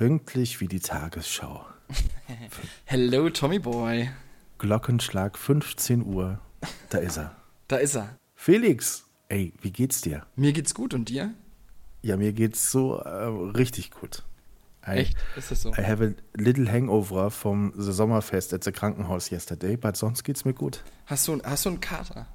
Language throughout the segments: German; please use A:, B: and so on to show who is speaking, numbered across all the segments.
A: Pünktlich wie die Tagesschau.
B: Hello, Tommy Boy.
A: Glockenschlag 15 Uhr. Da ist er.
B: Da ist er.
A: Felix, ey, wie geht's dir?
B: Mir geht's gut und dir?
A: Ja, mir geht's so äh, richtig gut.
B: I, Echt? Ist das so?
A: I have a little hangover vom the Sommerfest at the Krankenhaus yesterday, but sonst geht's mir gut.
B: Hast du, hast du einen Kater?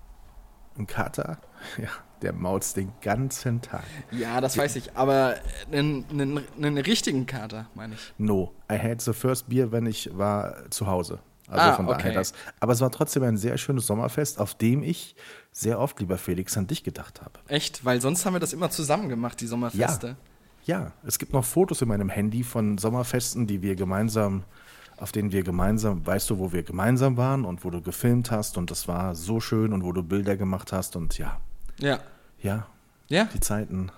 A: Ein Kater? Ja, der mautzt den ganzen Tag.
B: Ja, das weiß ich, aber einen, einen, einen richtigen Kater, meine ich.
A: No, I had the first beer, wenn ich war zu Hause. Also
B: Ah,
A: von daher
B: okay.
A: das. Aber es war trotzdem ein sehr schönes Sommerfest, auf dem ich sehr oft, lieber Felix, an dich gedacht habe.
B: Echt? Weil sonst haben wir das immer zusammen gemacht, die Sommerfeste.
A: Ja, es gibt noch Fotos in meinem Handy von Sommerfesten, die wir gemeinsam, auf denen wir gemeinsam, weißt du, wo wir gemeinsam waren und wo du gefilmt hast und das war so schön und wo du Bilder gemacht hast und ja,
B: Ja.
A: ja,
B: Ja?
A: die Zeiten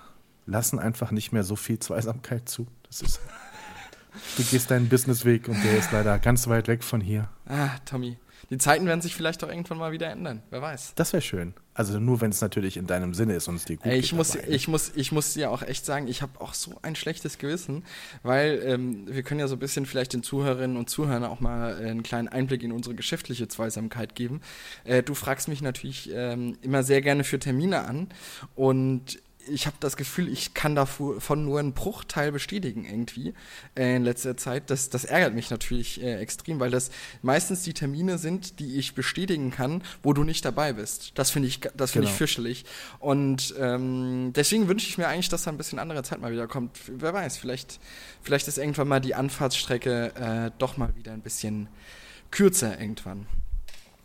A: lassen einfach nicht mehr so viel Zweisamkeit zu. Das ist, du gehst deinen Businessweg und der ist leider ganz weit weg von hier.
B: Ah, Tommy. Die Zeiten werden sich vielleicht auch irgendwann mal wieder ändern. Wer weiß.
A: Das wäre schön. Also nur, wenn es natürlich in deinem Sinne ist und es dir gut
B: ich,
A: geht
B: muss,
A: dabei.
B: ich, muss, ich muss dir auch echt sagen, ich habe auch so ein schlechtes Gewissen, weil ähm, wir können ja so ein bisschen vielleicht den Zuhörerinnen und Zuhörern auch mal äh, einen kleinen Einblick in unsere geschäftliche Zweisamkeit geben. Äh, du fragst mich natürlich ähm, immer sehr gerne für Termine an und ich habe das Gefühl, ich kann davon nur einen Bruchteil bestätigen irgendwie äh, in letzter Zeit. Das, das ärgert mich natürlich äh, extrem, weil das meistens die Termine sind, die ich bestätigen kann, wo du nicht dabei bist. Das finde ich, das finde ich
A: Genau.
B: fürchterlich. Und ähm, deswegen wünsche ich mir eigentlich, dass da ein bisschen andere Zeit mal wieder kommt. Wer weiß, vielleicht, vielleicht ist irgendwann mal die Anfahrtsstrecke äh, doch mal wieder ein bisschen kürzer irgendwann.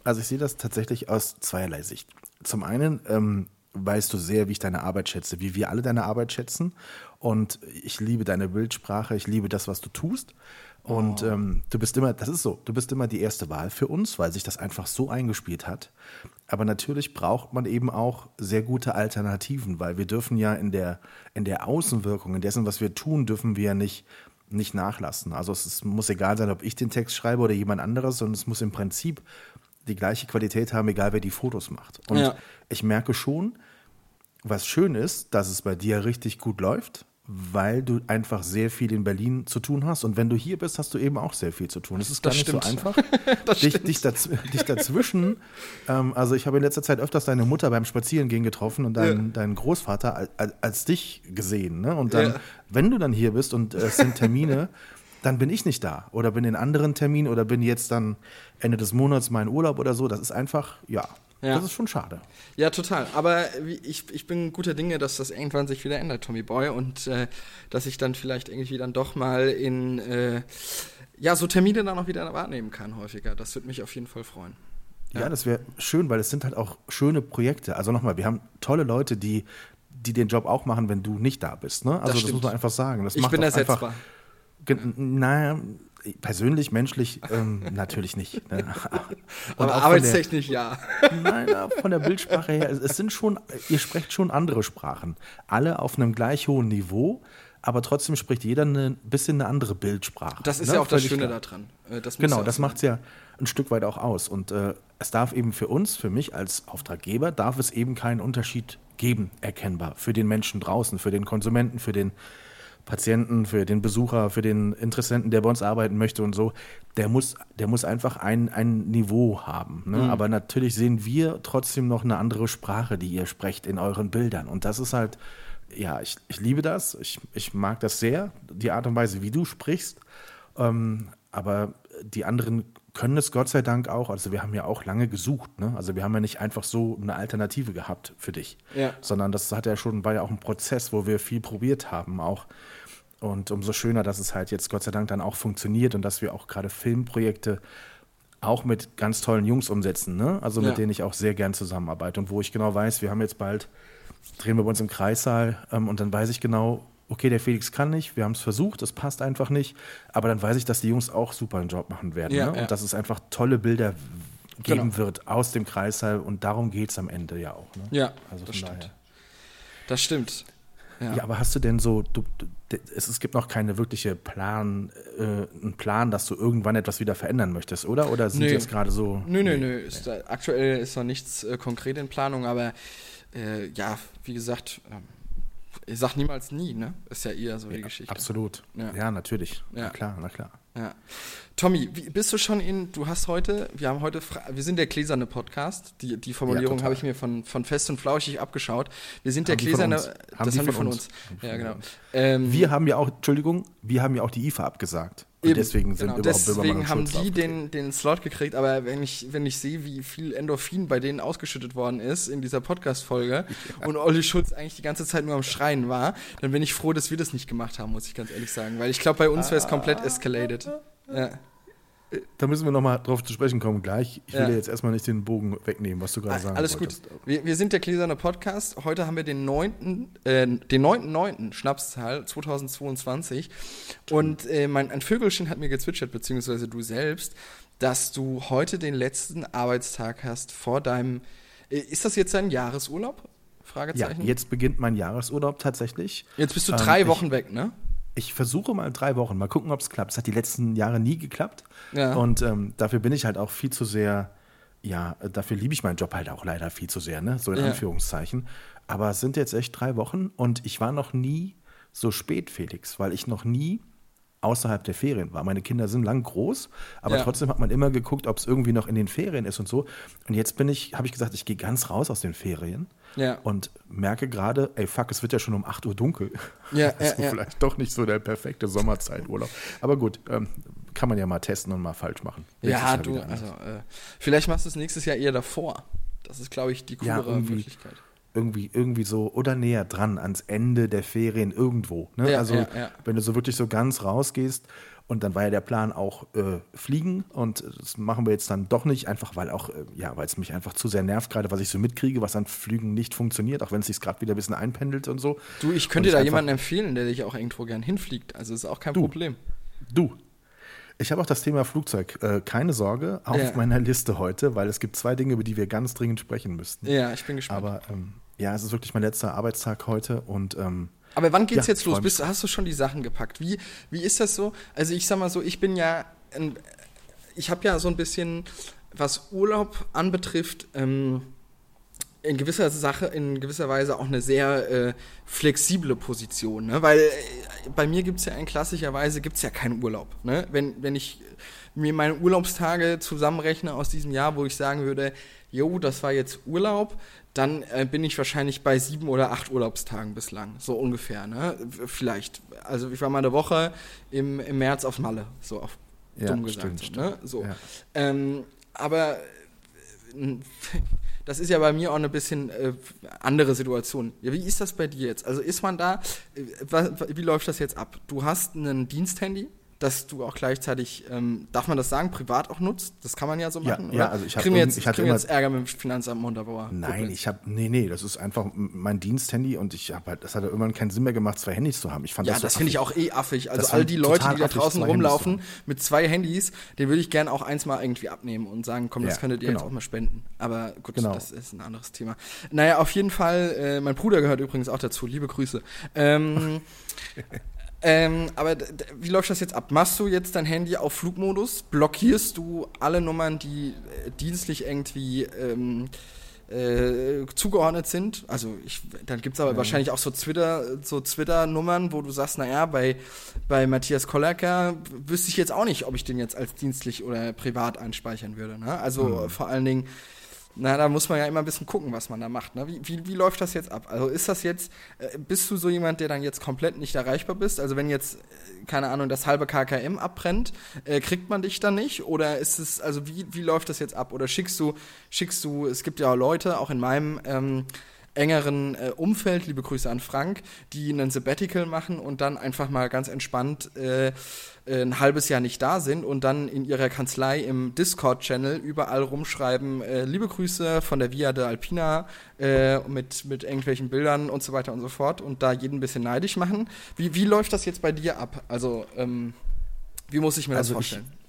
A: Also ich sehe das tatsächlich aus zweierlei Sicht. Zum einen ähm, weißt du sehr, wie ich deine Arbeit schätze, wie wir alle deine Arbeit schätzen. Und ich liebe deine Bildsprache, ich liebe das, was du tust. Und ähm, du bist immer, das ist so, du bist immer die erste Wahl für uns, weil sich das einfach so eingespielt hat. Aber natürlich braucht man eben auch sehr gute Alternativen, weil wir dürfen ja in der, in der Außenwirkung, in dessen, was wir tun, dürfen wir ja nicht, nicht nachlassen. Also es ist, muss egal sein, ob ich den Text schreibe oder jemand anderes, sondern es muss im Prinzip die gleiche Qualität haben, egal wer die Fotos macht. Und
B: Ja.
A: ich merke schon, was schön ist, dass es bei dir richtig gut läuft, weil du einfach sehr viel in Berlin zu tun hast. Und wenn du hier bist, hast du eben auch sehr viel zu tun. Es ist gar
B: Das
A: nicht
B: stimmt.
A: so einfach, dich, dich, daz dich dazwischen. Ähm, also ich habe in letzter Zeit öfters deine Mutter beim Spazierengehen getroffen und deinen,
B: Ja.
A: deinen Großvater als, als, als dich gesehen. Ne? Und dann,
B: Ja.
A: wenn du dann hier bist und äh, es sind Termine, dann bin ich nicht da oder bin in anderen Terminen oder bin jetzt dann Ende des Monats mein Urlaub oder so. Das ist einfach, ja,
B: Ja.
A: das ist schon schade.
B: Ja, total. Aber ich, ich bin guter Dinge, dass das irgendwann sich wieder ändert, Tommy Boy, und äh, dass ich dann vielleicht irgendwie dann doch mal in äh, ja so Termine dann auch wieder wahrnehmen kann häufiger. Das würde mich auf jeden Fall freuen.
A: Ja, das wäre schön, weil es sind halt auch schöne Projekte. Also nochmal, wir haben tolle Leute, die, die den Job auch machen, wenn du nicht da bist. Ne? Also das,
B: stimmt.
A: muss man einfach sagen. Das
B: Ich
A: macht
B: bin ersetzbar.
A: Einfach, Naja, persönlich, menschlich ähm, natürlich nicht. Ne? Und
B: Aber arbeitstechnisch ja.
A: Der, nein, ja, von der Bildsprache her, es, sind schon, ihr sprecht schon andere Sprachen. Alle auf einem gleich hohen Niveau, aber trotzdem spricht jeder ein bisschen eine andere Bildsprache.
B: Das ist
A: ne?
B: ja auch das
A: Völlig
B: Schöne
A: klar.
B: daran. Äh, Das
A: Genau,
B: ja
A: das macht es ja ein Stück weit auch aus. Und äh, es darf eben für uns, für mich als Auftraggeber, darf es eben keinen Unterschied geben, erkennbar. Für den Menschen draußen, für den Konsumenten, für den Patienten, für den Besucher, für den Interessenten, der bei uns arbeiten möchte und so. Der muss, der muss einfach ein, ein Niveau haben. Ne? Aber natürlich sehen wir trotzdem noch eine andere Sprache, die ihr sprecht in euren Bildern. Und das ist halt, ja, ich, ich liebe das. Ich, ich mag das sehr, die Art und Weise, wie du sprichst. Ähm, aber die anderen können es Gott sei Dank auch. Also wir haben ja auch lange gesucht. Ne? Also wir haben ja nicht einfach so eine Alternative gehabt für dich,
B: Ja.
A: sondern das hat ja schon war ja auch ein Prozess, wo wir viel probiert haben auch. Und umso schöner, dass es halt jetzt Gott sei Dank dann auch funktioniert und dass wir auch gerade Filmprojekte auch mit ganz tollen Jungs umsetzen, ne? Also mit
B: Ja.
A: denen ich auch sehr gern zusammenarbeite und wo ich genau weiß, wir haben jetzt bald drehen wir bei uns im Kreissaal ähm, und dann weiß ich genau, okay, der Felix kann nicht, wir haben es versucht, es passt einfach nicht, aber dann weiß ich, dass die Jungs auch super einen Job machen werden.
B: Ja,
A: ne?
B: ja.
A: Und dass es einfach tolle Bilder geben
B: Genau.
A: wird aus dem Kreissaal und darum geht es am Ende ja auch. Ne?
B: Ja,
A: also
B: das stimmt.
A: daher.
B: Das stimmt. Ja.
A: Ja. aber hast du denn so, du, du, es, es gibt noch keine wirkliche Plan, äh, einen Plan, dass du irgendwann etwas wieder verändern möchtest, oder? Oder sind
B: Nee.
A: jetzt gerade so.
B: Nö, nö, nö. Ist da, aktuell ist noch nichts äh, konkret in Planung, aber äh, ja, wie gesagt, ähm, ich sag niemals nie, ne? Ist ja eher so die Geschichte.
A: Absolut.
B: Ja.
A: Ja, natürlich.
B: Ja.
A: Na klar, na klar.
B: Ja. Tommy, wie, bist du schon in, du hast heute, wir haben heute, wir sind der gläserne Podcast, die, die Formulierung
A: total.
B: habe ich mir von, von Fest und Flauschig abgeschaut. Wir sind der
A: Haben von
B: gläserne.
A: Haben
B: das
A: die
B: haben die
A: von uns.
B: uns.
A: Haben
B: Ja, genau. Ähm,
A: Wir haben ja auch, Entschuldigung, wir haben ja auch die IFA abgesagt.
B: Eben,
A: deswegen sind
B: genau,
A: überhaupt
B: deswegen haben die den, den Slot gekriegt, aber wenn ich, wenn ich sehe, wie viel Endorphin bei denen ausgeschüttet worden ist in dieser Podcast-Folge und Olli Schulz eigentlich die ganze Zeit nur am Schreien war, dann bin ich froh, dass wir das nicht gemacht haben, muss ich ganz ehrlich sagen. Weil ich glaube, bei uns wäre es komplett escalated. Ja.
A: Da müssen wir nochmal drauf zu sprechen kommen gleich. Ich will
B: Ja.
A: dir jetzt erstmal nicht den Bogen wegnehmen, was du gerade sagen
B: Alles
A: wolltest.
B: gut. Wir, wir sind der Gläserne Podcast. Heute haben wir den 9., äh, den 9.9. Schnapszahl 2022. Und äh, mein, ein Vögelchen hat mir gezwitschert, beziehungsweise du selbst, dass du heute den letzten Arbeitstag hast vor deinem. Äh, ist das jetzt dein Jahresurlaub?
A: Ja,
B: Fragezeichen.
A: jetzt beginnt mein Jahresurlaub tatsächlich.
B: Jetzt bist du
A: Ähm,
B: drei
A: ich-
B: Wochen weg, ne?
A: Ich versuche mal drei Wochen, mal gucken, ob es klappt. Es hat die letzten Jahre nie geklappt.
B: Ja.
A: Und ähm, dafür bin ich halt auch viel zu sehr, ja, dafür liebe ich meinen Job halt auch leider viel zu sehr, ne? So in
B: Ja.
A: Anführungszeichen. Aber es sind jetzt echt drei Wochen und ich war noch nie so spät, Felix, weil ich noch nie außerhalb der Ferien war. Meine Kinder sind lang groß, aber
B: Ja.
A: trotzdem hat man immer geguckt, ob es irgendwie noch in den Ferien ist und so. Und jetzt bin ich, habe ich gesagt, ich gehe ganz raus aus den Ferien
B: Ja.
A: und merke gerade, ey fuck, es wird ja schon um 8 Uhr dunkel.
B: Ja,
A: also
B: ja,
A: vielleicht doch nicht so der perfekte Sommerzeiturlaub. Aber gut, ähm, kann man ja mal testen und mal falsch machen. Nächstes
B: Ja, du, also, äh, vielleicht machst du es nächstes Jahr eher davor. Das ist, glaube ich, die coolere. Möglichkeit.
A: Irgendwie, irgendwie so oder näher dran ans Ende der Ferien irgendwo. Ne?
B: Ja,
A: also
B: ja, ja.
A: wenn du so wirklich so ganz rausgehst und dann war ja der Plan auch äh, fliegen und das machen wir jetzt dann doch nicht, einfach weil auch, äh, ja, weil es mich einfach zu sehr nervt, gerade was ich so mitkriege, was an Flügen nicht funktioniert, auch wenn es sich gerade wieder ein bisschen einpendelt und so.
B: Du, ich könnte da jemanden empfehlen, der dich auch irgendwo gern hinfliegt. Also ist auch kein
A: Du.
B: Problem.
A: Du. Ich habe auch das Thema Flugzeug. Äh, keine Sorge, auf
B: Ja.
A: meiner Liste heute, weil es gibt zwei Dinge, über die wir ganz dringend sprechen müssten.
B: Ja, ich bin gespannt.
A: Aber ähm, ja, es ist wirklich mein letzter Arbeitstag heute und ähm,
B: Aber wann geht's
A: Ja,
B: jetzt los? Bist, hast du schon die Sachen gepackt? Wie, wie ist das so? Also ich sag mal so, ich bin ja, ein, ich habe ja so ein bisschen, was Urlaub anbetrifft, ähm, in gewisser Sache, in gewisser Weise auch eine sehr äh, flexible Position, ne? Weil äh, bei mir gibt's ja in klassischerweise gibt's ja keinen Urlaub, ne? Wenn, wenn ich mir meine Urlaubstage zusammenrechne aus diesem Jahr, wo ich sagen würde, jo, das war jetzt Urlaub, dann äh, bin ich wahrscheinlich bei sieben oder acht Urlaubstagen bislang, so ungefähr, ne? Vielleicht. Also ich war mal eine Woche im, im März auf Malle, so auf
A: Ja,
B: dumm gesagt,
A: stimmt,
B: so, ne? So.
A: Ja.
B: Ähm, aber äh, das ist ja bei mir auch eine bisschen äh, andere Situation. Ja, wie ist das bei dir jetzt? Also ist man da, äh, wie läuft das jetzt ab? Du hast ein Diensthandy, das du auch gleichzeitig, ähm, darf man das sagen, privat auch nutzt? Das kann man ja so
A: Ja,
B: machen,
A: ja,
B: oder?
A: also ich hab
B: kriegen wir
A: irgend-
B: jetzt,
A: ich hatte immer-
B: jetzt Ärger mit dem Finanzamt Montabaur.
A: Nein, ich habe, nee, nee, das ist einfach mein Diensthandy und ich habe halt, das hat ja irgendwann keinen Sinn mehr gemacht, zwei Handys zu haben. Ich fand
B: Ja,
A: das,
B: das
A: so
B: finde ich auch eh affig. Also
A: Das
B: all die Leute, die da draußen rumlaufen mit zwei Handys, den würde ich gern auch eins mal irgendwie abnehmen und sagen, komm, das
A: Ja,
B: könntet ihr jetzt
A: genau.
B: auch mal spenden. Aber gut,
A: Genau.
B: das ist ein anderes Thema. Naja, auf jeden Fall, äh, mein Bruder gehört übrigens auch dazu. Liebe Grüße. Ähm, ähm, aber wie läuft das jetzt ab? Machst du jetzt dein Handy auf Flugmodus? Blockierst du alle Nummern, die äh, dienstlich irgendwie ähm, äh, zugeordnet sind. Also ich, dann gibt es aber wahrscheinlich auch so Twitter, so Twitter-Nummern, wo du sagst, naja, bei, bei Matthias Kollerker wüsste ich jetzt auch nicht, ob ich den jetzt als dienstlich oder privat einspeichern würde. Ne? Also vor allen Dingen, na, da muss man ja immer ein bisschen gucken, was man da macht. Ne? Wie, wie, wie läuft das jetzt ab? Also ist das jetzt, äh, bist du so jemand, der dann jetzt komplett nicht erreichbar bist? Also wenn jetzt, äh, keine Ahnung, das halbe KKM abbrennt, äh, kriegt man dich dann nicht? Oder ist es, also wie, wie läuft das jetzt ab? Oder schickst du, schickst du, es gibt ja auch Leute, auch in meinem ähm, engeren äh, Umfeld, liebe Grüße an Frank, die einen Sabbatical machen und dann einfach mal ganz entspannt äh, ein halbes Jahr nicht da sind und dann in ihrer Kanzlei im Discord-Channel überall rumschreiben, äh, liebe Grüße von der Via de Alpina äh, mit, mit irgendwelchen Bildern und so weiter und so fort und da jeden ein bisschen neidisch machen. Wie, wie läuft das jetzt bei dir ab? Also, ähm, wie muss ich mir
A: Also
B: das vorstellen?
A: Ich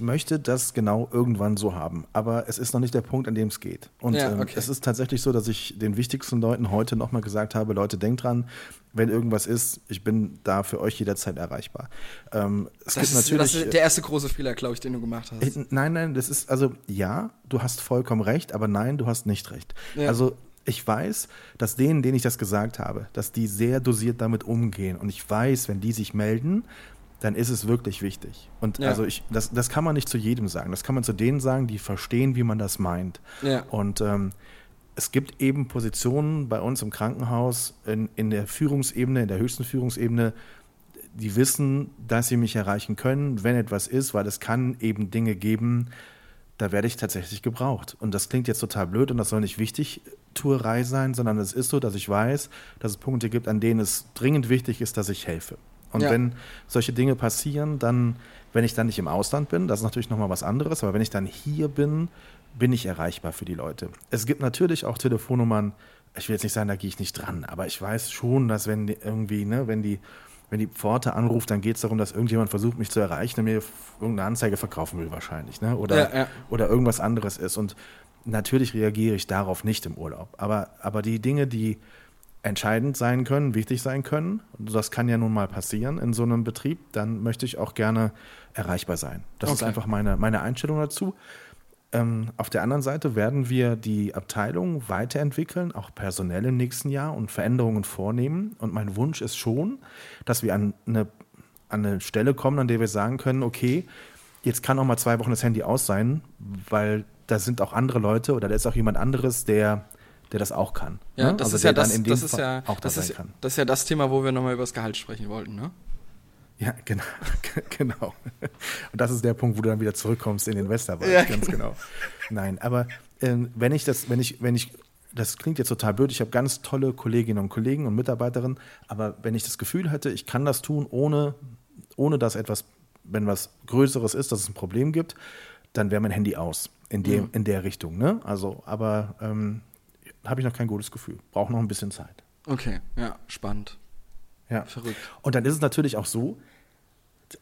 A: möchte das genau irgendwann so haben, aber es ist noch nicht der Punkt, an dem es geht. Und
B: Ja,
A: ähm,
B: okay.
A: es ist tatsächlich so, dass ich den wichtigsten Leuten heute nochmal gesagt habe, Leute, denkt dran, wenn irgendwas ist, ich bin da für euch jederzeit erreichbar. Ähm, es
B: das,
A: gibt
B: ist,
A: natürlich,
B: das ist der erste große Fehler, glaube ich, den du gemacht hast.
A: äh, Nein, nein, das ist, also ja, du hast vollkommen recht, aber nein, du hast nicht recht.
B: Ja.
A: Also ich weiß, dass denen, denen ich das gesagt habe, dass die sehr dosiert damit umgehen. Und ich weiß, wenn die sich melden, dann ist es wirklich wichtig. Und
B: Ja.
A: also ich, das, das kann man nicht zu jedem sagen. Das kann man zu denen sagen, die verstehen, wie man das meint.
B: Ja.
A: Und ähm, es gibt eben Positionen bei uns im Krankenhaus in, in der Führungsebene, in der höchsten Führungsebene, die wissen, dass sie mich erreichen können, wenn etwas ist, weil es kann eben Dinge geben, da werde ich tatsächlich gebraucht. Und das klingt jetzt total blöd und das soll nicht wichtig Tuerei sein, sondern es ist so, dass ich weiß, dass es Punkte gibt, an denen es dringend wichtig ist, dass ich helfe. Und
B: Ja.
A: wenn solche Dinge passieren, dann, wenn ich dann nicht im Ausland bin, das ist natürlich nochmal was anderes, aber wenn ich dann hier bin, bin ich erreichbar für die Leute. Es gibt natürlich auch Telefonnummern, ich will jetzt nicht sagen, da gehe ich nicht dran, aber ich weiß schon, dass wenn die irgendwie, ne, wenn die, wenn die Pforte anruft, dann geht es darum, dass irgendjemand versucht, mich zu erreichen und mir irgendeine Anzeige verkaufen will wahrscheinlich, ne? Oder,
B: Ja, ja.
A: oder irgendwas anderes ist. Und natürlich reagiere ich darauf nicht im Urlaub. Aber, aber die Dinge, die entscheidend sein können, wichtig sein können, das kann ja nun mal passieren in so einem Betrieb, dann möchte ich auch gerne erreichbar sein. Das ist
B: Okay.
A: einfach meine, meine Einstellung dazu. Ähm, auf der anderen Seite werden wir die Abteilung weiterentwickeln, auch personell im nächsten Jahr und Veränderungen vornehmen. Und mein Wunsch ist schon, dass wir an eine, an eine Stelle kommen, an der wir sagen können, okay, jetzt kann auch mal zwei Wochen das Handy aus sein, weil da sind auch andere Leute oder da ist auch jemand anderes, der, der das auch kann.
B: Ja,
A: ne?
B: das
A: Also
B: ist ja das, das ist
A: Fall
B: ja,
A: auch da
B: das ist,
A: kann.
B: das ist ja das Thema, wo wir nochmal über das Gehalt sprechen wollten, ne?
A: Ja, genau. genau. Und das ist der Punkt, wo du dann wieder zurückkommst in den Westerwald.
B: Ja,
A: ganz genau. Nein, aber ähm, wenn ich das, wenn ich, wenn ich, das klingt jetzt total blöd, ich habe ganz tolle Kolleginnen und Kollegen und Mitarbeiterinnen, aber wenn ich das Gefühl hätte, ich kann das tun, ohne, ohne dass etwas, wenn was Größeres ist, dass es ein Problem gibt, dann wäre mein Handy aus. In, dem, in der Richtung, ne? Also, aber ähm, habe ich noch kein gutes Gefühl. Brauche noch ein bisschen Zeit.
B: Okay, ja, spannend.
A: Ja.
B: Verrückt.
A: Und dann ist es natürlich auch so,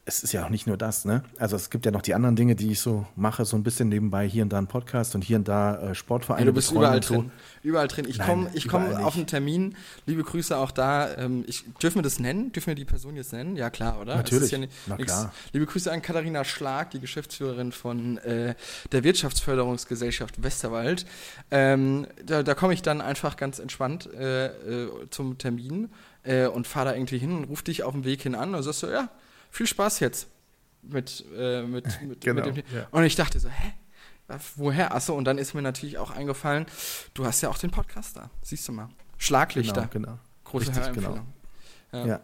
A: es ist ja auch nicht nur das, ne? Also es gibt ja noch die anderen Dinge, die ich so mache, so ein bisschen nebenbei hier und da ein Podcast und hier und da äh, Sportvereine.
B: Ja, du bist überall
A: so.
B: drin. Überall drin. Ich komme ich komm auf einen Termin. Liebe Grüße auch da. Ähm, ich, dürfen wir das nennen? Dürfen wir die Person jetzt nennen? Ja, klar, oder?
A: Natürlich.
B: ja
A: Na
B: nix.
A: klar.
B: Liebe Grüße an Katharina Schlag, die Geschäftsführerin von äh, der Wirtschaftsförderungsgesellschaft Westerwald. Ähm, da da komme ich dann einfach ganz entspannt äh, äh, zum Termin äh, und fahre da irgendwie hin und rufe dich auf dem Weg hin an und sagst so, ja, viel Spaß jetzt mit, äh, mit, mit,
A: Genau,
B: mit dem
A: ja.
B: Und ich dachte so, hä? Woher? Achso, und dann ist mir natürlich auch eingefallen, du hast ja auch den Podcast da. Siehst du mal. Schlaglichter.
A: Genau, genau.
B: Große
A: Richtig,
B: Hörempfehlung.
A: Ja. ja.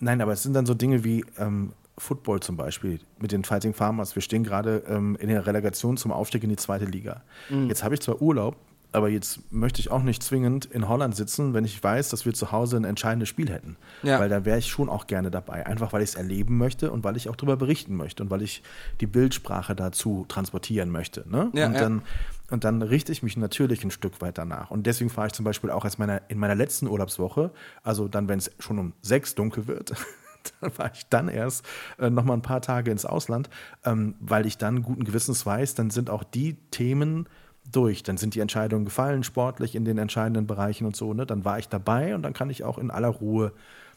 A: Nein, aber es sind dann so Dinge wie ähm, Football zum Beispiel mit den Fighting Farmers. Wir stehen gerade ähm, in der Relegation zum Aufstieg in die zweite Liga.
B: Mhm.
A: Jetzt habe ich zwar Urlaub, aber jetzt möchte ich auch nicht zwingend in Holland sitzen, wenn ich weiß, dass wir zu Hause ein entscheidendes Spiel hätten.
B: Ja.
A: Weil da wäre ich schon auch gerne dabei. Einfach weil ich es erleben möchte und weil ich auch darüber berichten möchte und weil ich die Bildsprache dazu transportieren möchte. Ne?
B: Ja,
A: und,
B: ja.
A: dann, und dann richte ich mich natürlich ein Stück weit danach. Und deswegen fahre ich zum Beispiel auch als meiner, in meiner letzten Urlaubswoche, also dann, wenn es schon um sechs dunkel wird, dann fahre ich dann erst äh, noch mal ein paar Tage ins Ausland, ähm, weil ich dann guten Gewissens weiß, dann sind auch die Themen durch. Dann sind die Entscheidungen gefallen, sportlich in den entscheidenden Bereichen und so. Ne? Dann war ich dabei und dann kann ich auch in aller Ruhe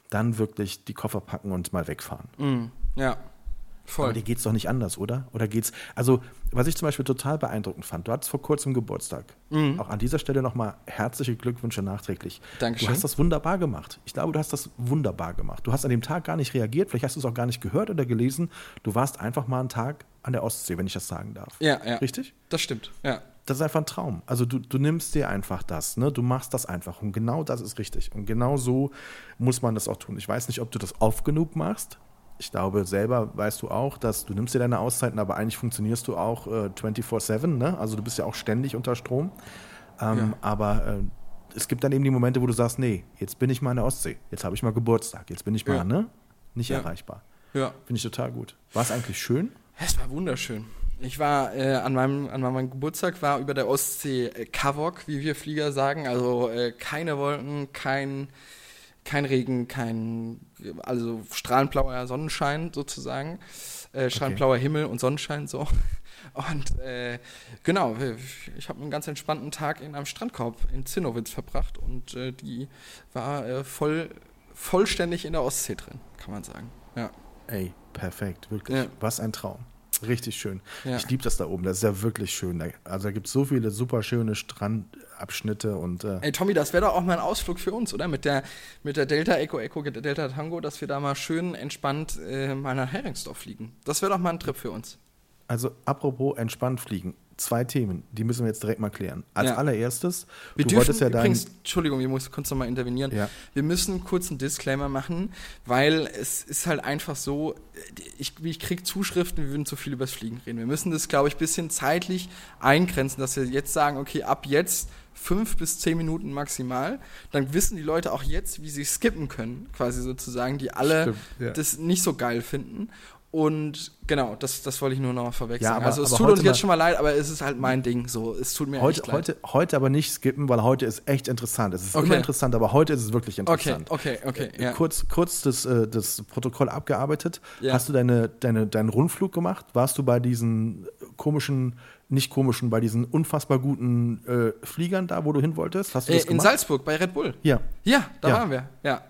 A: dann wirklich die Koffer packen und mal wegfahren.
B: Mhm. Ja. Voll.
A: Aber dir geht's doch nicht anders, oder? Oder geht's, also, was ich zum Beispiel total beeindruckend fand, du hattest vor kurzem Geburtstag. Auch an dieser Stelle nochmal herzliche Glückwünsche nachträglich.
B: Mhm. Dankeschön.
A: Du hast das wunderbar gemacht. Ich glaube, du hast das wunderbar gemacht. Du hast an dem Tag gar nicht reagiert, vielleicht hast du es auch gar nicht gehört oder gelesen. Du warst einfach mal einen Tag an der Ostsee, wenn ich das sagen darf.
B: ja, ja.
A: Richtig?
B: Das stimmt. Ja.
A: Das ist einfach ein Traum. Also du, du nimmst dir einfach das, ne? Du machst das einfach. Und genau das ist richtig. Und genau so muss man das auch tun. Ich weiß nicht, ob du das oft genug machst. Ich glaube, selber weißt du auch, dass du nimmst dir deine Auszeiten, aber eigentlich funktionierst du auch äh, 24-7, ne? Also du bist ja auch ständig unter Strom. Ähm,
B: Ja.
A: Aber äh, es gibt dann eben die Momente, wo du sagst, nee, jetzt bin ich mal in der Ostsee, jetzt habe ich mal Geburtstag, jetzt bin ich mal,
B: Ja.
A: ne? Nicht
B: Ja.
A: erreichbar.
B: Ja.
A: Finde ich total gut. War es eigentlich schön?
B: Es war wunderschön. Ich war äh, an, meinem, an meinem Geburtstag war über der Ostsee äh, Kavok, wie wir Flieger sagen. Also äh, keine Wolken, kein, kein Regen, kein also strahlendblauer Sonnenschein sozusagen. Äh, strahlendblauer Himmel und Sonnenschein so. Und äh, genau, ich habe einen ganz entspannten Tag in einem Strandkorb in Zinnowitz verbracht und äh, die war äh, voll, vollständig in der Ostsee drin, kann man sagen. Ja.
A: Ey, perfekt, wirklich.
B: Ja.
A: Was ein Traum. Richtig schön.
B: Ja.
A: Ich liebe das da oben, das ist ja wirklich schön. Also da gibt es so viele super schöne Strandabschnitte und äh,
B: Ey, Tommy, das wäre doch auch mal ein Ausflug für uns, oder? Mit der, mit der Delta Echo Echo Delta Tango, dass wir da mal schön entspannt äh, mal nach Heringsdorf fliegen. Das wäre doch mal ein Trip für uns.
A: Also, apropos entspannt fliegen. Zwei Themen, die müssen wir jetzt direkt mal klären. Als
B: Ja.
A: allererstes,
B: Wir
A: du
B: dürfen
A: ja
B: übrigens, Entschuldigung, ich muss kurz nochmal intervenieren.
A: Ja.
B: Wir müssen kurz einen Disclaimer machen, weil es ist halt einfach so, ich, ich kriege Zuschriften, wir würden zu viel übers Fliegen reden. Wir müssen das, glaube ich, ein bisschen zeitlich eingrenzen, dass wir jetzt sagen, okay, ab jetzt fünf bis zehn Minuten maximal. Dann wissen die Leute auch jetzt, wie sie skippen können, quasi sozusagen, die alle
A: Stimmt, ja.
B: das nicht so geil finden. Und genau, das, das wollte ich nur noch mal vorweg
A: Ja, aber-
B: also es tut uns jetzt schon mal leid, aber es ist halt mein Ding. So, es tut mir
A: Heute, heute, heute aber nicht skippen, weil heute ist echt interessant. Es ist
B: Okay.
A: immer interessant, aber heute ist es wirklich
B: Okay,
A: interessant.
B: okay, okay. Ja.
A: Kurz, kurz das, äh, das Protokoll abgearbeitet.
B: Ja.
A: Hast du deine, deine, deinen Rundflug gemacht? Warst du bei diesen komischen, nicht komischen, bei diesen unfassbar guten äh, Fliegern da, wo du hin wolltest? Hast du
B: Äh,
A: das
B: in
A: gemacht?
B: Salzburg bei Red Bull.
A: Ja.
B: Ja, da
A: Ja.
B: waren wir. Ja.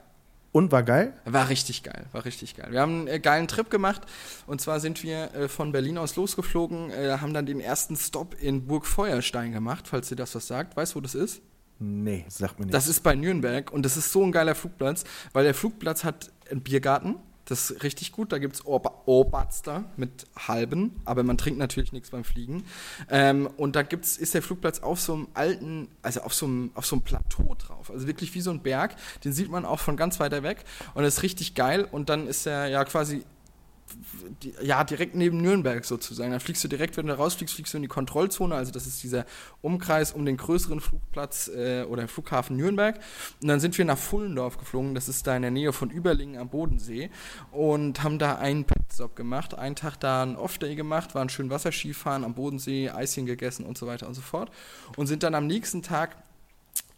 A: Und war geil?
B: War richtig geil, war richtig geil. Wir haben einen äh, geilen Trip gemacht und zwar sind wir äh, von Berlin aus losgeflogen, äh, haben dann den ersten Stop in Burg Feuerstein gemacht, falls dir das was sagt. Weißt du, wo das ist?
A: Nee, sag mir nicht.
B: Das ist bei Nürnberg und das ist so ein geiler Flugplatz, weil der Flugplatz hat einen Biergarten. Das ist richtig gut. Da gibt es Oberster mit halben, aber man trinkt natürlich nichts beim Fliegen. Ähm, und da gibt's, ist der Flugplatz auf so einem alten, also auf so einem, auf so einem Plateau drauf. Also wirklich wie so ein Berg. Den sieht man auch von ganz weiter weg. Und das ist richtig geil. Und dann ist er ja quasi ja, direkt neben Nürnberg sozusagen. Da fliegst du direkt, wenn du rausfliegst, fliegst du in die Kontrollzone. Also das ist dieser Umkreis um den größeren Flugplatz äh, oder Flughafen Nürnberg. Und dann sind wir nach Fullendorf geflogen. Das ist da in der Nähe von Überlingen am Bodensee. Und haben da einen Pitstop gemacht. Einen Tag da einen Off-Day gemacht, waren schön Wasserskifahren am Bodensee, Eischen gegessen und so weiter und so fort. Und sind dann am nächsten Tag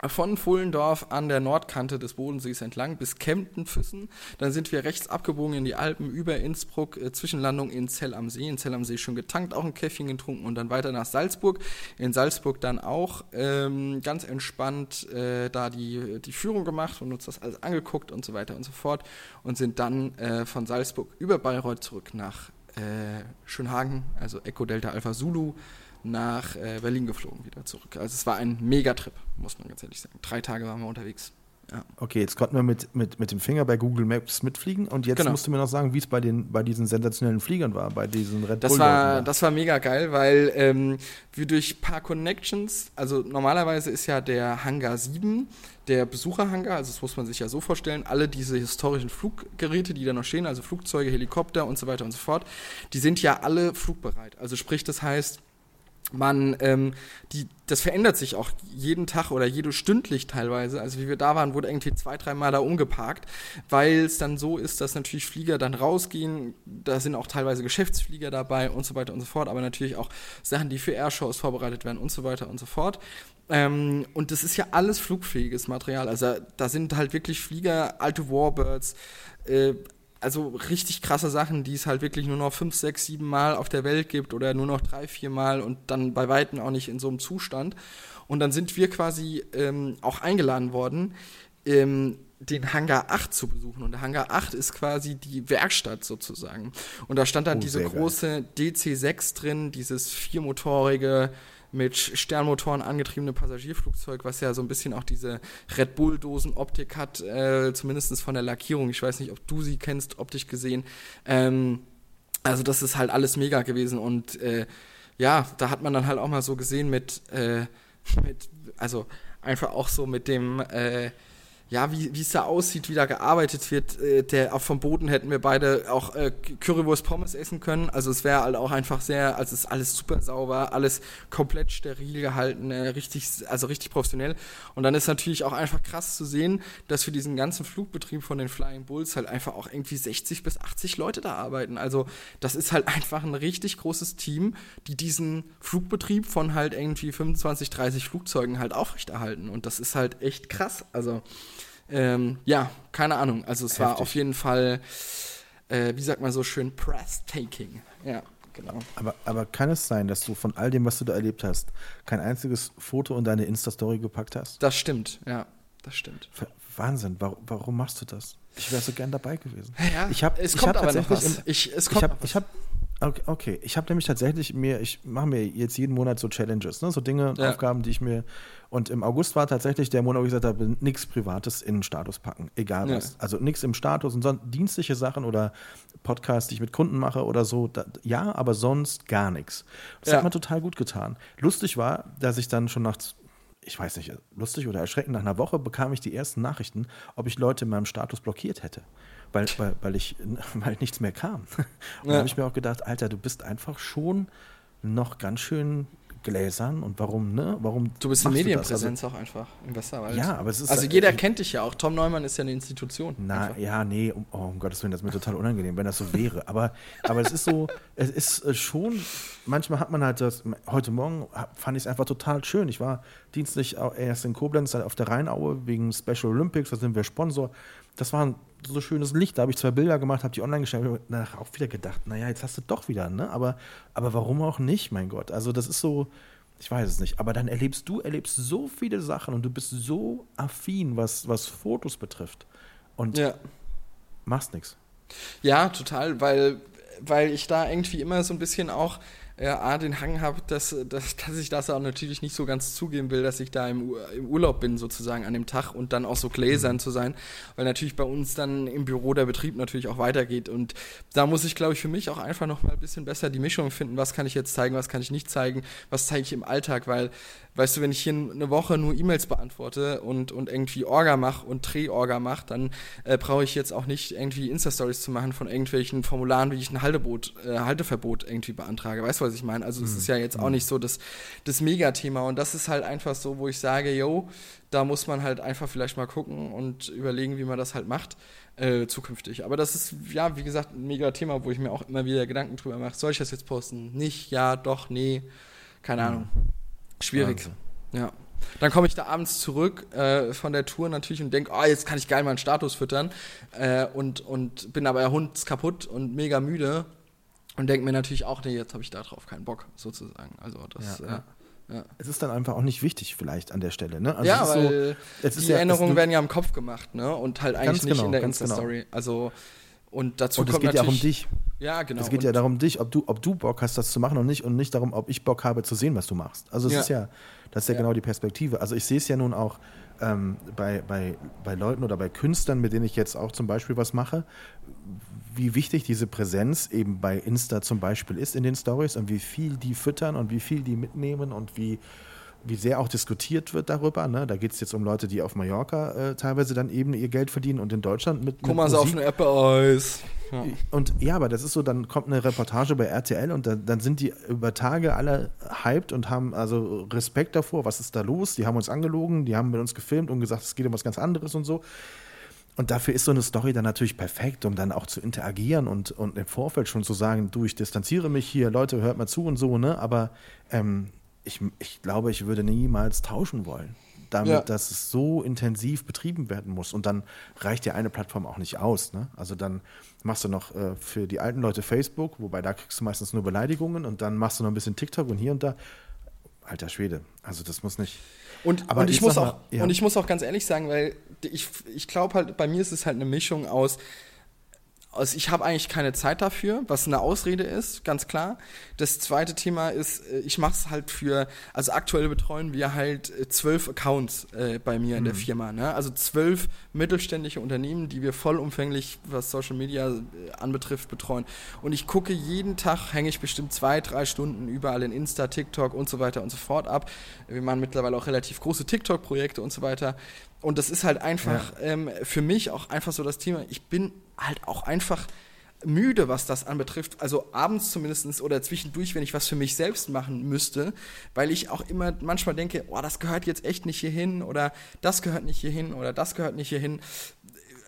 B: von Fullendorf an der Nordkante des Bodensees entlang bis Kemptenfüssen. Dann sind wir rechts abgebogen in die Alpen über Innsbruck, äh, Zwischenlandung in Zell am See. In Zell am See schon getankt, auch ein Käffchen getrunken und dann weiter nach Salzburg. In Salzburg dann auch ähm, ganz entspannt äh, da die, die Führung gemacht und uns das alles angeguckt und so weiter und so fort. Und sind dann äh, von Salzburg über Bayreuth zurück nach äh, Schönhagen, also Echo Delta Alpha Zulu nach äh, Berlin geflogen wieder zurück. Also es war ein Megatrip, muss man ganz ehrlich sagen. Drei Tage waren wir unterwegs. Ja.
A: Okay, jetzt konnten wir mit, mit, mit dem Finger bei Google Maps mitfliegen und jetzt
B: Genau.
A: musst du mir noch sagen, wie es bei, den, bei diesen sensationellen Fliegern war, bei diesen Red
B: Das
A: Bull.
B: war, das war mega geil, weil ähm, wir durch ein paar Connections, also normalerweise ist ja der Hangar 7 der Besucherhangar, also das muss man sich ja so vorstellen, alle diese historischen Fluggeräte, die da noch stehen, also Flugzeuge, Helikopter und so weiter und so fort, die sind ja alle flugbereit. Also sprich, das heißt, man, ähm, die, das verändert sich auch jeden Tag oder jede stündlich teilweise. Also wie wir da waren, wurde irgendwie zwei, dreimal da umgeparkt, weil es dann so ist, dass natürlich Flieger dann rausgehen. Da sind auch teilweise Geschäftsflieger dabei und so weiter und so fort, aber natürlich auch Sachen, die für Airshows vorbereitet werden und so weiter und so fort. Ähm, und das ist ja alles flugfähiges Material. Also da sind halt wirklich Flieger, alte Warbirds, äh, also richtig krasse Sachen, die es halt wirklich nur noch fünf, sechs, sieben Mal auf der Welt gibt oder nur noch drei, vier Mal und dann bei Weitem auch nicht in so einem Zustand. Und dann sind wir quasi ähm, auch eingeladen worden, ähm, den Hangar 8 zu besuchen. Und der Hangar 8 ist quasi die Werkstatt sozusagen. Und da stand dann
A: Oh,
B: diese große DC-6 drin, dieses viermotorige mit Sternmotoren angetriebene Passagierflugzeug, was ja so ein bisschen auch diese Red Bull-Dosen-Optik hat, äh, zumindest von der Lackierung. Ich weiß nicht, ob du sie kennst, optisch gesehen. Ähm, also das ist halt alles mega gewesen und äh, ja, da hat man dann halt auch mal so gesehen mit, äh, mit also einfach auch so mit dem, äh, ja, wie es da aussieht, wie da gearbeitet wird. Äh, der auch vom Boden hätten wir beide auch äh, Currywurst Pommes essen können. Also es wäre halt auch einfach sehr, also es ist alles super sauber, alles komplett steril gehalten, äh, richtig, also richtig professionell. Und dann ist natürlich auch einfach krass zu sehen, dass für diesen ganzen Flugbetrieb von den Flying Bulls halt einfach auch irgendwie 60 bis 80 Leute da arbeiten. Also das ist halt einfach ein richtig großes Team, die diesen Flugbetrieb von halt irgendwie 25, 30 Flugzeugen halt aufrechterhalten. Und das ist halt echt krass. Also ähm, ja, keine Ahnung. Also es Heftig. war auf jeden Fall, äh, wie sagt man so schön, Press-Taking. Ja. Genau.
A: Aber, aber kann es sein, dass du von all dem, was du da erlebt hast, kein einziges Foto in deine Insta-Story gepackt hast?
B: Das stimmt, ja, das stimmt.
A: Wahnsinn, warum, warum machst du das? Ich wäre so gern dabei gewesen.
B: Ja,
A: ich hab,
B: es
A: ich
B: kommt
A: hab
B: aber noch was.
A: Im, ich, es kommt ich habe Okay, okay. ich habe nämlich tatsächlich mir, ich mache mir jetzt jeden Monat so Challenges, ne? so Dinge, ja. Aufgaben, die ich mir. Und im August war tatsächlich der Monat, wo ich gesagt habe, nichts Privates in den Status packen, egal was. Ja. Also nichts im Status und sonst dienstliche Sachen oder Podcasts, die ich mit Kunden mache oder so. Da, ja, aber sonst gar nichts. Das ja. hat mir total gut getan. Lustig war, dass ich dann schon nach ich weiß nicht, lustig oder erschreckend, nach einer Woche bekam ich die ersten Nachrichten, ob ich Leute in meinem Status blockiert hätte weil, weil, weil, ich, weil nichts mehr kam. Und ja. da habe ich mir auch gedacht, Alter, du bist einfach schon noch ganz schön gläsern und warum, ne? Warum
B: du bist eine Medienpräsenz also, auch einfach im Westerwald.
A: Ja, aber es ist.
B: Also jeder äh, kennt dich ja auch. Tom Neumann ist ja eine Institution.
A: Na, einfach. ja, nee, um, oh, um Gottes Willen, das ist mir total unangenehm, wenn das so wäre. Aber, aber es ist so, es ist äh, schon, manchmal hat man halt das, heute Morgen fand ich es einfach total schön. Ich war dienstlich erst in Koblenz auf der Rheinaue wegen Special Olympics, da sind wir Sponsor das war ein so schönes Licht. Da habe ich zwei Bilder gemacht, habe die online gestellt und danach auch wieder gedacht, naja, jetzt hast du doch wieder, ne? Aber, aber warum auch nicht, mein Gott? Also das ist so, ich weiß es nicht. Aber dann erlebst du, erlebst so viele Sachen und du bist so affin, was, was Fotos betrifft. Und ja. machst nichts.
B: Ja, total, weil, weil ich da irgendwie immer so ein bisschen auch äh, A, den Hang habe, dass, dass, dass ich das auch natürlich nicht so ganz zugeben will, dass ich da im, im Urlaub bin, sozusagen an dem Tag und dann auch so gläsern mhm. zu sein, weil natürlich bei uns dann im Büro der Betrieb natürlich auch weitergeht. Und da muss ich, glaube ich, für mich auch einfach noch mal ein bisschen besser die Mischung finden, was kann ich jetzt zeigen, was kann ich nicht zeigen, was zeige ich im Alltag, weil weißt du, wenn ich hier eine Woche nur E-Mails beantworte und, und irgendwie Orga mache und Dreh-Orga mache, dann äh, brauche ich jetzt auch nicht irgendwie Insta-Stories zu machen von irgendwelchen Formularen, wie ich ein Halteboot, äh, Halteverbot irgendwie beantrage. Weißt du, was ich meine? Also, es mhm. ist ja jetzt auch nicht so das, das Megathema. Und das ist halt einfach so, wo ich sage, yo, da muss man halt einfach vielleicht mal gucken und überlegen, wie man das halt macht. Äh, zukünftig. Aber das ist, ja, wie gesagt, ein mega Thema, wo ich mir auch immer wieder Gedanken drüber mache. Soll ich das jetzt posten? Nicht, ja, doch, nee. Keine mhm. Ahnung. Schwierig. Wahnsinn. Ja. Dann komme ich da abends zurück äh, von der Tour natürlich und denke, oh, jetzt kann ich geil meinen Status füttern. Äh, und, und bin aber ja hundskaputt und mega müde. Und denke mir natürlich auch, nee, jetzt habe ich da drauf keinen Bock, sozusagen. Also das, ja, ja.
A: Ja. Es ist dann einfach auch nicht wichtig, vielleicht an der Stelle. Ne?
B: Also ja, weil so, die Erinnerungen werden ja im Kopf gemacht, ne? Und halt eigentlich nicht genau, in der Insta-Story. Genau. Also und dazu
A: und es geht ja auch um dich.
B: Ja, genau.
A: Es geht ja darum, dich, ob du, ob du Bock hast, das zu machen und nicht und nicht darum, ob ich Bock habe zu sehen, was du machst. Also es ja. ist ja, das ist ja, ja, genau die Perspektive. Also ich sehe es ja nun auch ähm, bei, bei, bei Leuten oder bei Künstlern, mit denen ich jetzt auch zum Beispiel was mache, wie wichtig diese Präsenz eben bei Insta zum Beispiel ist in den Stories und wie viel die füttern und wie viel die mitnehmen und wie wie sehr auch diskutiert wird darüber. Ne? Da geht es jetzt um Leute, die auf Mallorca äh, teilweise dann eben ihr Geld verdienen und in Deutschland mit.
B: Guck mal, so auf eine Apple-Eis.
A: Ja. Und ja, aber das ist so, dann kommt eine Reportage bei RTL und dann, dann sind die über Tage alle hyped und haben also Respekt davor, was ist da los? Die haben uns angelogen, die haben mit uns gefilmt und gesagt, es geht um was ganz anderes und so. Und dafür ist so eine Story dann natürlich perfekt, um dann auch zu interagieren und, und im Vorfeld schon zu sagen, du, ich distanziere mich hier, Leute, hört mal zu und so, ne? Aber ähm, ich, ich glaube, ich würde niemals tauschen wollen, damit, ja. dass es so intensiv betrieben werden muss. Und dann reicht ja eine Plattform auch nicht aus. Ne? Also dann machst du noch äh, für die alten Leute Facebook, wobei da kriegst du meistens nur Beleidigungen und dann machst du noch ein bisschen TikTok und hier und da. Alter Schwede, also das muss nicht.
B: Und, aber und ich, muss auch, ja. und ich muss auch ganz ehrlich sagen, weil ich, ich glaube halt, bei mir ist es halt eine Mischung aus also ich habe eigentlich keine Zeit dafür, was eine Ausrede ist, ganz klar. Das zweite Thema ist, äh, ich mache es halt für, also aktuell betreuen wir halt äh, zwölf Accounts äh, bei mir mhm. in der mhm. Firma. Ne? Also zwölf mittelständische Unternehmen, die wir vollumfänglich, was Social Media äh, anbetrifft, betreuen. Und ich gucke jeden Tag, hänge ich bestimmt zwei, drei Stunden überall in Insta, TikTok und so weiter und so fort ab. Wir machen mittlerweile auch relativ große TikTok-Projekte und so weiter. Und das ist halt einfach ja. ähm, für mich auch einfach so das Thema. Ich bin halt auch einfach müde, was das anbetrifft. Also abends zumindest oder zwischendurch, wenn ich was für mich selbst machen müsste, weil ich auch immer manchmal denke, oh, das gehört jetzt echt nicht hierhin oder das gehört nicht hierhin oder das gehört nicht hierhin.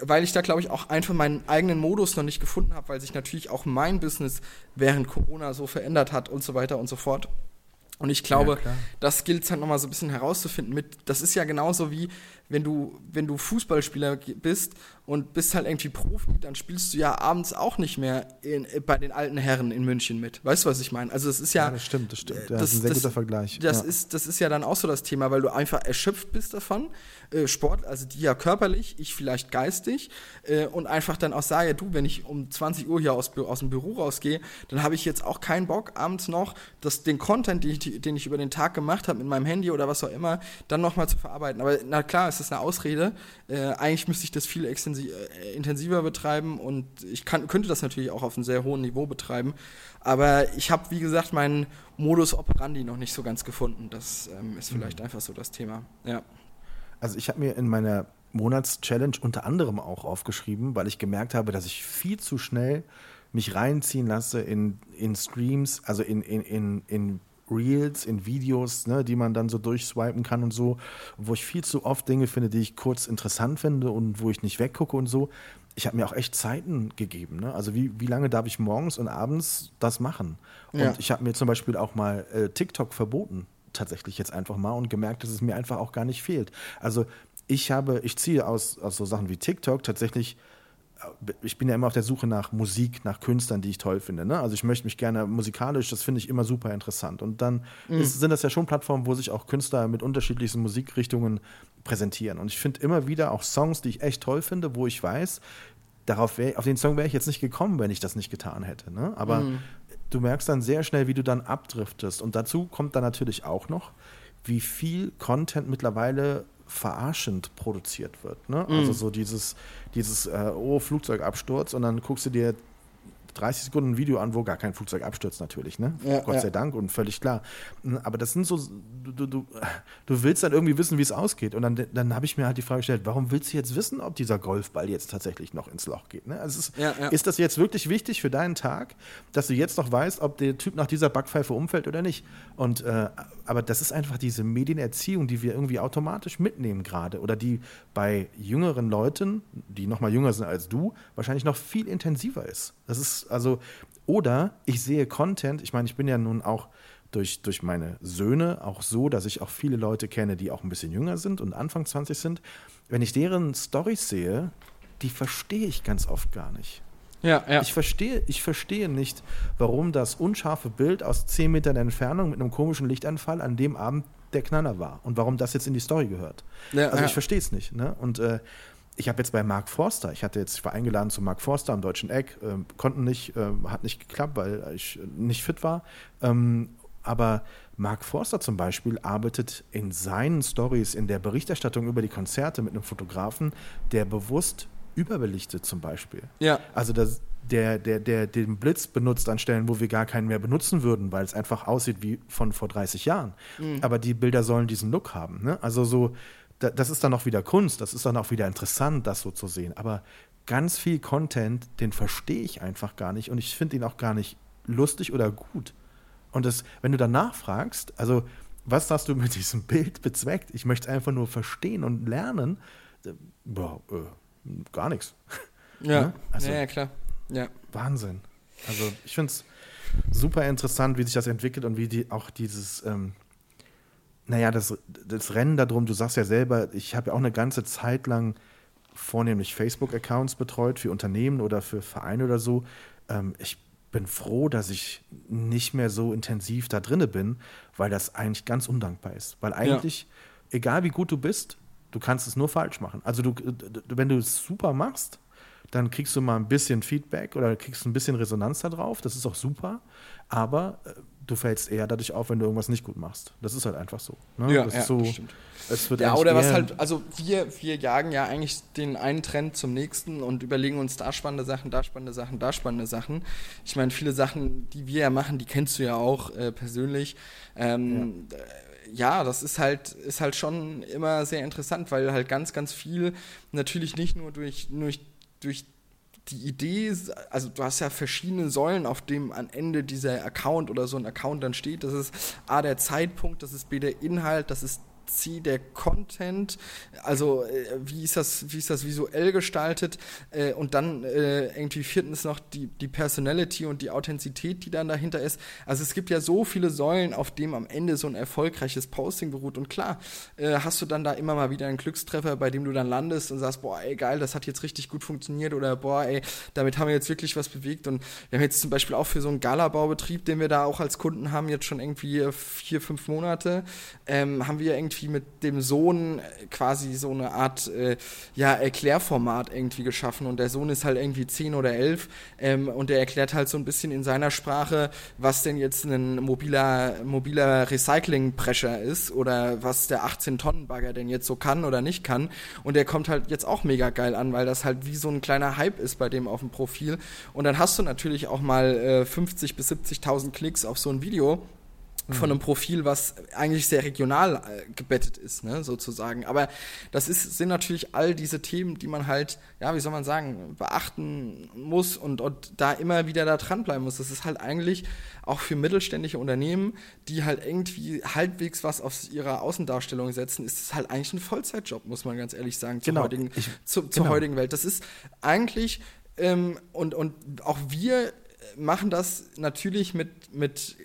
B: Weil ich da, glaube ich, auch einfach meinen eigenen Modus noch nicht gefunden habe, weil sich natürlich auch mein Business während Corona so verändert hat und so weiter und so fort. Und ich glaube, ja, das gilt es halt nochmal so ein bisschen herauszufinden mit, das ist ja genauso wie, wenn du, wenn du Fußballspieler bist und bist halt irgendwie Profi, dann spielst du ja abends auch nicht mehr in, bei den alten Herren in München mit. Weißt du, was ich meine? Also es ist ja.
A: Ja, das stimmt, das stimmt. Ja, das, das ist ein sehr das, guter Vergleich.
B: Das,
A: ja.
B: ist, das ist ja dann auch so das Thema, weil du einfach erschöpft bist davon. Äh, Sport, also die ja körperlich, ich vielleicht geistig. Äh, und einfach dann auch sage, du, wenn ich um 20 Uhr hier aus, aus dem Büro rausgehe, dann habe ich jetzt auch keinen Bock, abends noch das, den Content, den ich, den ich über den Tag gemacht habe mit meinem Handy oder was auch immer, dann nochmal zu verarbeiten. Aber na klar, es ist eine Ausrede. Äh, eigentlich müsste ich das viel äh, intensiver betreiben und ich kann, könnte das natürlich auch auf einem sehr hohen Niveau betreiben. Aber ich habe, wie gesagt, meinen Modus operandi noch nicht so ganz gefunden. Das ähm, ist vielleicht mhm. einfach so das Thema. Ja.
A: Also ich habe mir in meiner Monatschallenge unter anderem auch aufgeschrieben, weil ich gemerkt habe, dass ich viel zu schnell mich reinziehen lasse in, in Streams, also in, in, in, in Reels, in Videos, ne, die man dann so durchswipen kann und so, wo ich viel zu oft Dinge finde, die ich kurz interessant finde und wo ich nicht weggucke und so. Ich habe mir auch echt Zeiten gegeben. Ne? Also wie, wie lange darf ich morgens und abends das machen? Und ja. ich habe mir zum Beispiel auch mal äh, TikTok verboten, tatsächlich jetzt einfach mal und gemerkt, dass es mir einfach auch gar nicht fehlt. Also ich habe, ich ziehe aus, aus so Sachen wie TikTok tatsächlich ich bin ja immer auf der Suche nach Musik, nach Künstlern, die ich toll finde. Ne? Also ich möchte mich gerne musikalisch, das finde ich immer super interessant. Und dann mhm. ist, sind das ja schon Plattformen, wo sich auch Künstler mit unterschiedlichsten Musikrichtungen präsentieren. Und ich finde immer wieder auch Songs, die ich echt toll finde, wo ich weiß, darauf wär, auf den Song wäre ich jetzt nicht gekommen, wenn ich das nicht getan hätte. Ne? Aber mhm. du merkst dann sehr schnell, wie du dann abdriftest. Und dazu kommt dann natürlich auch noch, wie viel Content mittlerweile verarschend produziert wird. Ne? Also mhm. Also so dieses, dieses äh, oh, Flugzeugabsturz und dann guckst du dir 30 Sekunden ein Video an, wo gar kein Flugzeug abstürzt natürlich, ne? Ja, Gott ja. sei Dank und völlig klar. Aber das sind so, du, du, du willst dann irgendwie wissen, wie es ausgeht. Und dann, dann habe ich mir halt die Frage gestellt, warum willst du jetzt wissen, ob dieser Golfball jetzt tatsächlich noch ins Loch geht? Ne? Also ist, ja, ist das jetzt wirklich wichtig für deinen Tag, dass du jetzt noch weißt, ob der Typ nach dieser Backpfeife umfällt oder nicht? Und äh, aber das ist einfach diese Medienerziehung, die wir irgendwie automatisch mitnehmen gerade oder die bei jüngeren Leuten, die noch mal jünger sind als du, wahrscheinlich noch viel intensiver ist. Das ist also, oder ich sehe Content, ich meine, ich bin ja nun auch durch, durch meine Söhne auch so, dass ich auch viele Leute kenne, die auch ein bisschen jünger sind und Anfang 20 sind. Wenn ich deren Storys sehe, die verstehe ich ganz oft gar nicht. Ja, ja. Ich verstehe, ich verstehe nicht, warum das unscharfe Bild aus 10 Metern Entfernung mit einem komischen Lichtanfall an dem Abend der Knaller war und warum das jetzt in die Story gehört. Ja, also ich verstehe es nicht. Ne? Und äh, ich habe jetzt bei Mark Forster, ich hatte jetzt, ich war eingeladen zu Mark Forster am Deutschen Eck, äh, konnten nicht, äh, hat nicht geklappt, weil ich nicht fit war. Ähm, aber Mark Forster zum Beispiel arbeitet in seinen Stories, in der Berichterstattung über die Konzerte mit einem Fotografen, der bewusst überbelichtet zum Beispiel. Ja. Also das, der, der, der den Blitz benutzt an Stellen, wo wir gar keinen mehr benutzen würden, weil es einfach aussieht wie von vor 30 Jahren. Mhm. Aber die Bilder sollen diesen Look haben. Ne? Also so das ist dann auch wieder Kunst, das ist dann auch wieder interessant, das so zu sehen. Aber ganz viel Content, den verstehe ich einfach gar nicht und ich finde ihn auch gar nicht lustig oder gut. Und das, wenn du danach fragst, also was hast du mit diesem Bild bezweckt? Ich möchte es einfach nur verstehen und lernen. Boah, äh, gar nichts.
B: Ja, ne? also, ja, klar. Ja.
A: Wahnsinn. Also ich finde es super interessant, wie sich das entwickelt und wie die auch dieses ähm, naja, das, das Rennen darum, du sagst ja selber, ich habe ja auch eine ganze Zeit lang vornehmlich Facebook-Accounts betreut für Unternehmen oder für Vereine oder so. Ähm, ich bin froh, dass ich nicht mehr so intensiv da drinne bin, weil das eigentlich ganz undankbar ist. Weil eigentlich, ja. egal wie gut du bist, du kannst es nur falsch machen. Also du, wenn du es super machst, dann kriegst du mal ein bisschen Feedback oder kriegst ein bisschen Resonanz darauf. Das ist auch super. Aber äh, du fällst eher dadurch auf, wenn du irgendwas nicht gut machst. Das ist halt einfach so. Ne?
B: Ja,
A: das
B: ja,
A: so,
B: stimmt.
A: Es wird
B: Ja, oder was halt, also wir, wir jagen ja eigentlich den einen Trend zum nächsten und überlegen uns da spannende Sachen, da spannende Sachen, da spannende Sachen. Ich meine, viele Sachen, die wir ja machen, die kennst du ja auch äh, persönlich. Ähm, ja. ja, das ist halt, ist halt schon immer sehr interessant, weil halt ganz, ganz viel natürlich nicht nur durch, durch, durch die Idee, also du hast ja verschiedene Säulen, auf dem am Ende dieser Account oder so ein Account dann steht. Das ist A, der Zeitpunkt, das ist B, der Inhalt, das ist C, der Content, also äh, wie, ist das, wie ist das visuell gestaltet äh, und dann äh, irgendwie viertens noch die, die Personality und die Authentizität, die dann dahinter ist. Also es gibt ja so viele Säulen, auf dem am Ende so ein erfolgreiches Posting beruht und klar, hast du dann da immer mal wieder einen Glückstreffer, bei dem du dann landest und sagst, boah, ey, geil, das hat jetzt richtig gut funktioniert oder boah, ey, damit haben wir jetzt wirklich was bewegt und wir haben jetzt zum Beispiel auch für so einen Galabaubetrieb, den wir da auch als Kunden haben, jetzt schon irgendwie vier, fünf Monate, ähm, haben wir irgendwie mit dem Sohn äh, quasi so eine Art äh, ja, Erklärformat irgendwie geschaffen. Und der Sohn ist halt irgendwie zehn oder elf ähm, und der erklärt halt so ein bisschen in seiner Sprache, was denn jetzt ein mobiler, mobiler Recycling-Prescher ist oder was der 18-Tonnen-Bagger denn jetzt so kann oder nicht kann. Und der kommt halt jetzt auch mega geil an, weil das halt wie so ein kleiner Hype ist bei dem auf dem Profil. Und dann hast du natürlich auch mal äh, 50 bis 70.000 Klicks auf so ein Video von einem Profil, was eigentlich sehr regional äh, gebettet ist, ne, sozusagen. Aber das ist, sind natürlich all diese Themen, die man halt, ja, wie soll man sagen, beachten muss und, und da immer wieder da dranbleiben muss. Das ist halt eigentlich auch für mittelständische Unternehmen, die halt irgendwie halbwegs was auf ihre Außendarstellung setzen, ist es halt eigentlich ein Vollzeitjob, muss man ganz ehrlich sagen, zur,
A: Genau.
B: heutigen,
A: Ich-
B: zu, zur
A: genau.
B: heutigen Welt. Das ist eigentlich, ähm, und, und auch wir machen das natürlich mit, mit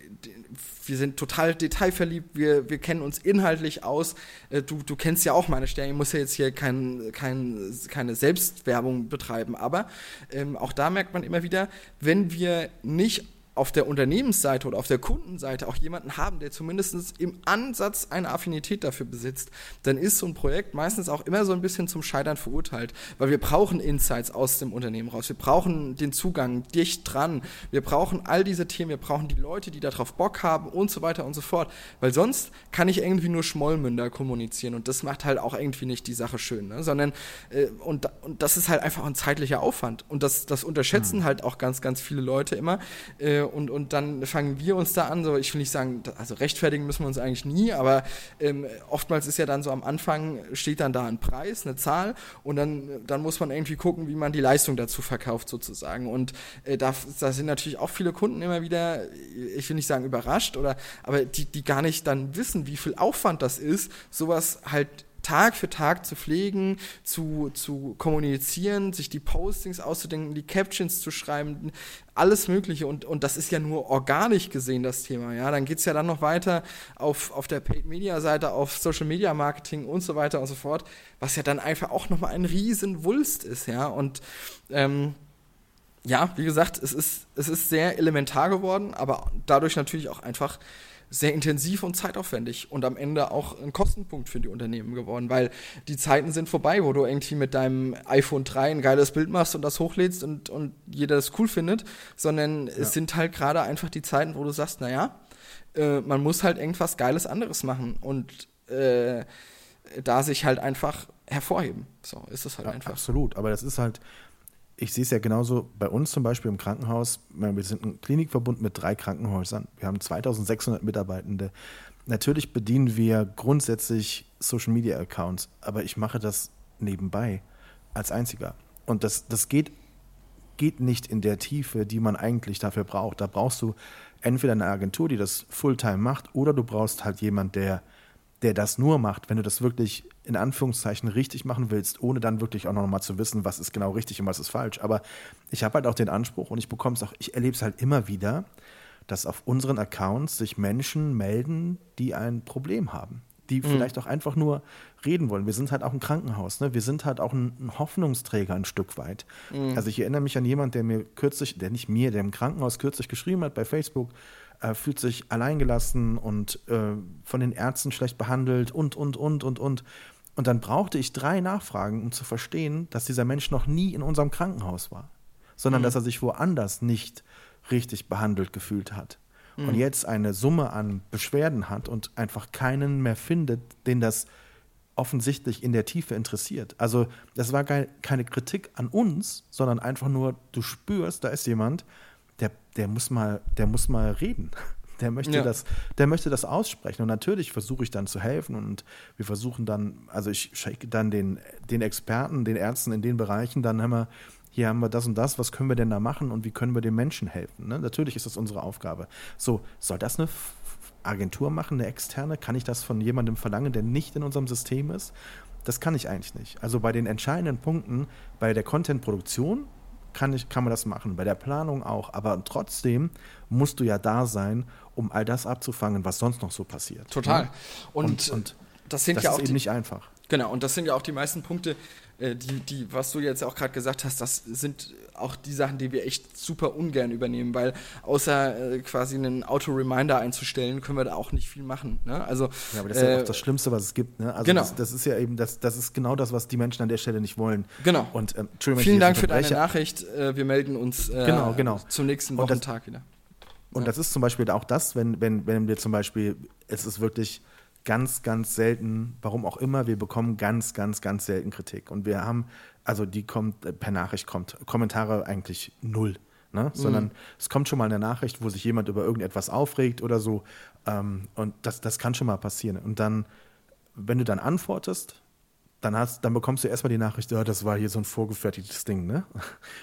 B: wir sind total detailverliebt, wir, wir kennen uns inhaltlich aus. Äh, Du, du kennst ja auch meine Sterne, ich muss ja jetzt hier kein, kein, keine Selbstwerbung betreiben, aber ähm, auch da merkt man immer wieder, wenn wir nicht auf der Unternehmensseite oder auf der Kundenseite auch jemanden haben, der zumindest im Ansatz eine Affinität dafür besitzt, dann ist so ein Projekt meistens auch immer so ein bisschen zum Scheitern verurteilt, weil wir brauchen Insights aus dem Unternehmen raus, wir brauchen den Zugang dicht dran, wir brauchen all diese Themen, wir brauchen die Leute, die darauf Bock haben und so weiter und so fort, weil sonst kann ich irgendwie nur Schmollmünder kommunizieren und das macht halt auch irgendwie nicht die Sache schön, ne? sondern äh, und, und das ist halt einfach ein zeitlicher Aufwand. Und das, das unterschätzen halt auch ganz, ganz viele Leute immer. Äh, und, und dann fangen wir uns da an, so ich will nicht sagen, also rechtfertigen müssen wir uns eigentlich nie, aber ähm, oftmals ist ja dann so am Anfang steht dann da ein Preis, eine Zahl und dann, dann muss man irgendwie gucken, wie man die Leistung dazu verkauft sozusagen. Und äh, da, da sind natürlich auch viele Kunden immer wieder, ich will nicht sagen überrascht oder, aber die, die gar nicht dann wissen, wie viel Aufwand das ist, sowas halt Tag für Tag zu pflegen, zu, zu kommunizieren, sich die Postings auszudenken, die Captions zu schreiben, alles Mögliche. Und, und das ist ja nur organisch gesehen, das Thema. Ja, dann geht's ja dann noch weiter auf, auf der Paid-Media-Seite, auf Social-Media-Marketing und so weiter und so fort, was ja dann einfach auch nochmal ein riesen Wulst ist. Ja, und ähm, ja, wie gesagt, es ist, es ist sehr elementar geworden, aber dadurch natürlich auch einfach sehr intensiv und zeitaufwendig und am Ende auch ein Kostenpunkt für die Unternehmen geworden, weil die Zeiten sind vorbei, wo du irgendwie mit deinem iPhone 3 ein geiles Bild machst und das hochlädst und, und jeder das cool findet, sondern es sind halt gerade einfach die Zeiten, wo du sagst, naja, äh, man muss halt irgendwas Geiles anderes machen und äh, da sich halt einfach hervorheben. So ist es halt
A: Ja,
B: einfach.
A: Absolut, aber das ist halt, ich sehe es ja genauso bei uns zum Beispiel im Krankenhaus. Wir sind ein Klinikverbund mit drei Krankenhäusern. Wir haben 2600 Mitarbeitende. Natürlich bedienen wir grundsätzlich Social Media Accounts, aber ich mache das nebenbei als einziger. Und das, das geht, geht nicht in der Tiefe, die man eigentlich dafür braucht. Da brauchst du entweder eine Agentur, die das Fulltime macht, oder du brauchst halt jemand, der, der das nur macht, wenn du das wirklich in Anführungszeichen richtig machen willst, ohne dann wirklich auch noch mal zu wissen, was ist genau richtig und was ist falsch. Aber ich habe halt auch den Anspruch und ich bekomme es auch, ich erlebe es halt immer wieder, dass auf unseren Accounts sich Menschen melden, die ein Problem haben, die vielleicht auch einfach nur reden wollen. Wir sind halt auch ein Krankenhaus, ne? wir sind halt auch ein, ein Hoffnungsträger ein Stück weit. Also ich erinnere mich an jemanden, der mir kürzlich, der nicht mir, der im Krankenhaus kürzlich geschrieben hat bei Facebook, äh, fühlt sich alleingelassen und äh, von den Ärzten schlecht behandelt und, und, und, und, und. Und dann brauchte ich drei Nachfragen, um zu verstehen, dass dieser Mensch noch nie in unserem Krankenhaus war, sondern mhm. dass er sich woanders nicht richtig behandelt gefühlt hat. Mhm. Und jetzt eine Summe an Beschwerden hat und einfach keinen mehr findet, den das offensichtlich in der Tiefe interessiert. Also das war keine Kritik an uns, sondern einfach nur, du spürst, da ist jemand, der, der, muss, mal, der muss mal reden. Der möchte, ja. das, der möchte das aussprechen. Und natürlich versuche ich dann zu helfen und wir versuchen dann, also ich schicke dann den, den Experten, den Ärzten in den Bereichen, dann haben wir, hier haben wir das und das, was können wir denn da machen und wie können wir den Menschen helfen? Ne? Natürlich ist das unsere Aufgabe. So, soll das eine Agentur machen, eine externe? Kann ich das von jemandem verlangen, der nicht in unserem System ist? Das kann ich eigentlich nicht. Also bei den entscheidenden Punkten, bei der Content-Produktion kann, ich, kann man das machen, bei der Planung auch. Aber trotzdem musst du ja da sein, um all das abzufangen, was sonst noch so passiert.
B: Total.
A: Ne? Und, und, und, das sind
B: das
A: ja
B: auch ist
A: eben die, nicht einfach.
B: Genau, und das sind ja auch die meisten Punkte, die, die, was du jetzt auch gerade gesagt hast, das sind auch die Sachen, die wir echt super ungern übernehmen, weil außer äh, quasi einen Auto-Reminder einzustellen, können wir da auch nicht viel machen. Ne? Also,
A: ja, aber das ist äh, ja auch das Schlimmste, was es gibt. Ne? Also
B: genau.
A: Das, das, ist ja eben, das, das ist genau das, was die Menschen an der Stelle nicht wollen.
B: Genau.
A: Und, ähm,
B: Vielen Dank für deine Nachricht. Äh, wir melden uns
A: äh, genau, genau.
B: zum nächsten Wochentag wieder.
A: Und ja. das ist zum Beispiel auch das, wenn, wenn, wenn wir zum Beispiel, es ist wirklich ganz, ganz selten, warum auch immer, wir bekommen ganz, ganz, ganz selten Kritik. Und wir haben, also die kommt, äh, per Nachricht kommt, Kommentare eigentlich null. Ne? Mhm. Sondern es kommt schon mal eine Nachricht, wo sich jemand über irgendetwas aufregt oder so. Ähm, und das, das kann schon mal passieren. Und dann, wenn du dann antwortest, dann, hast, dann bekommst du erstmal die Nachricht, ja, das war hier so ein vorgefertigtes Ding, ne?